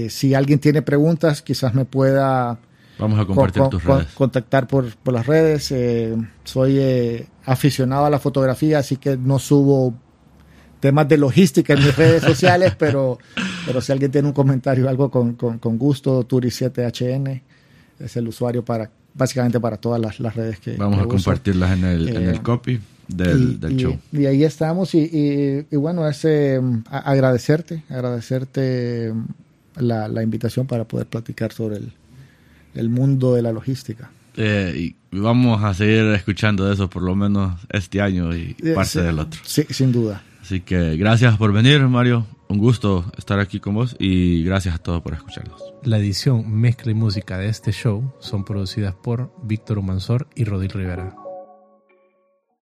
si alguien tiene preguntas, quizás me pueda... Vamos a compartir con, tus con, redes. Contactar por, por las redes. soy aficionado a la fotografía, así que no subo temas de logística en mis redes sociales, pero, pero si alguien tiene un comentario, algo con, con, con gusto, Turi7HN es el usuario para básicamente para todas las, las redes que Vamos que a compartirlas en el, eh, en el copy del, y, del y, show. Y ahí estamos y, y, y bueno, es eh, agradecerte, agradecerte la, la, invitación para poder platicar sobre el, el mundo de la logística. Eh, y vamos a seguir escuchando de eso por lo menos este año y parte sí, del otro. Sí, sin duda. Así que gracias por venir, Mario. Un gusto estar aquí con vos y gracias a todos por escucharnos. La edición, mezcla y música de este show son producidas por Víctor Humansor y Rodil Rivera.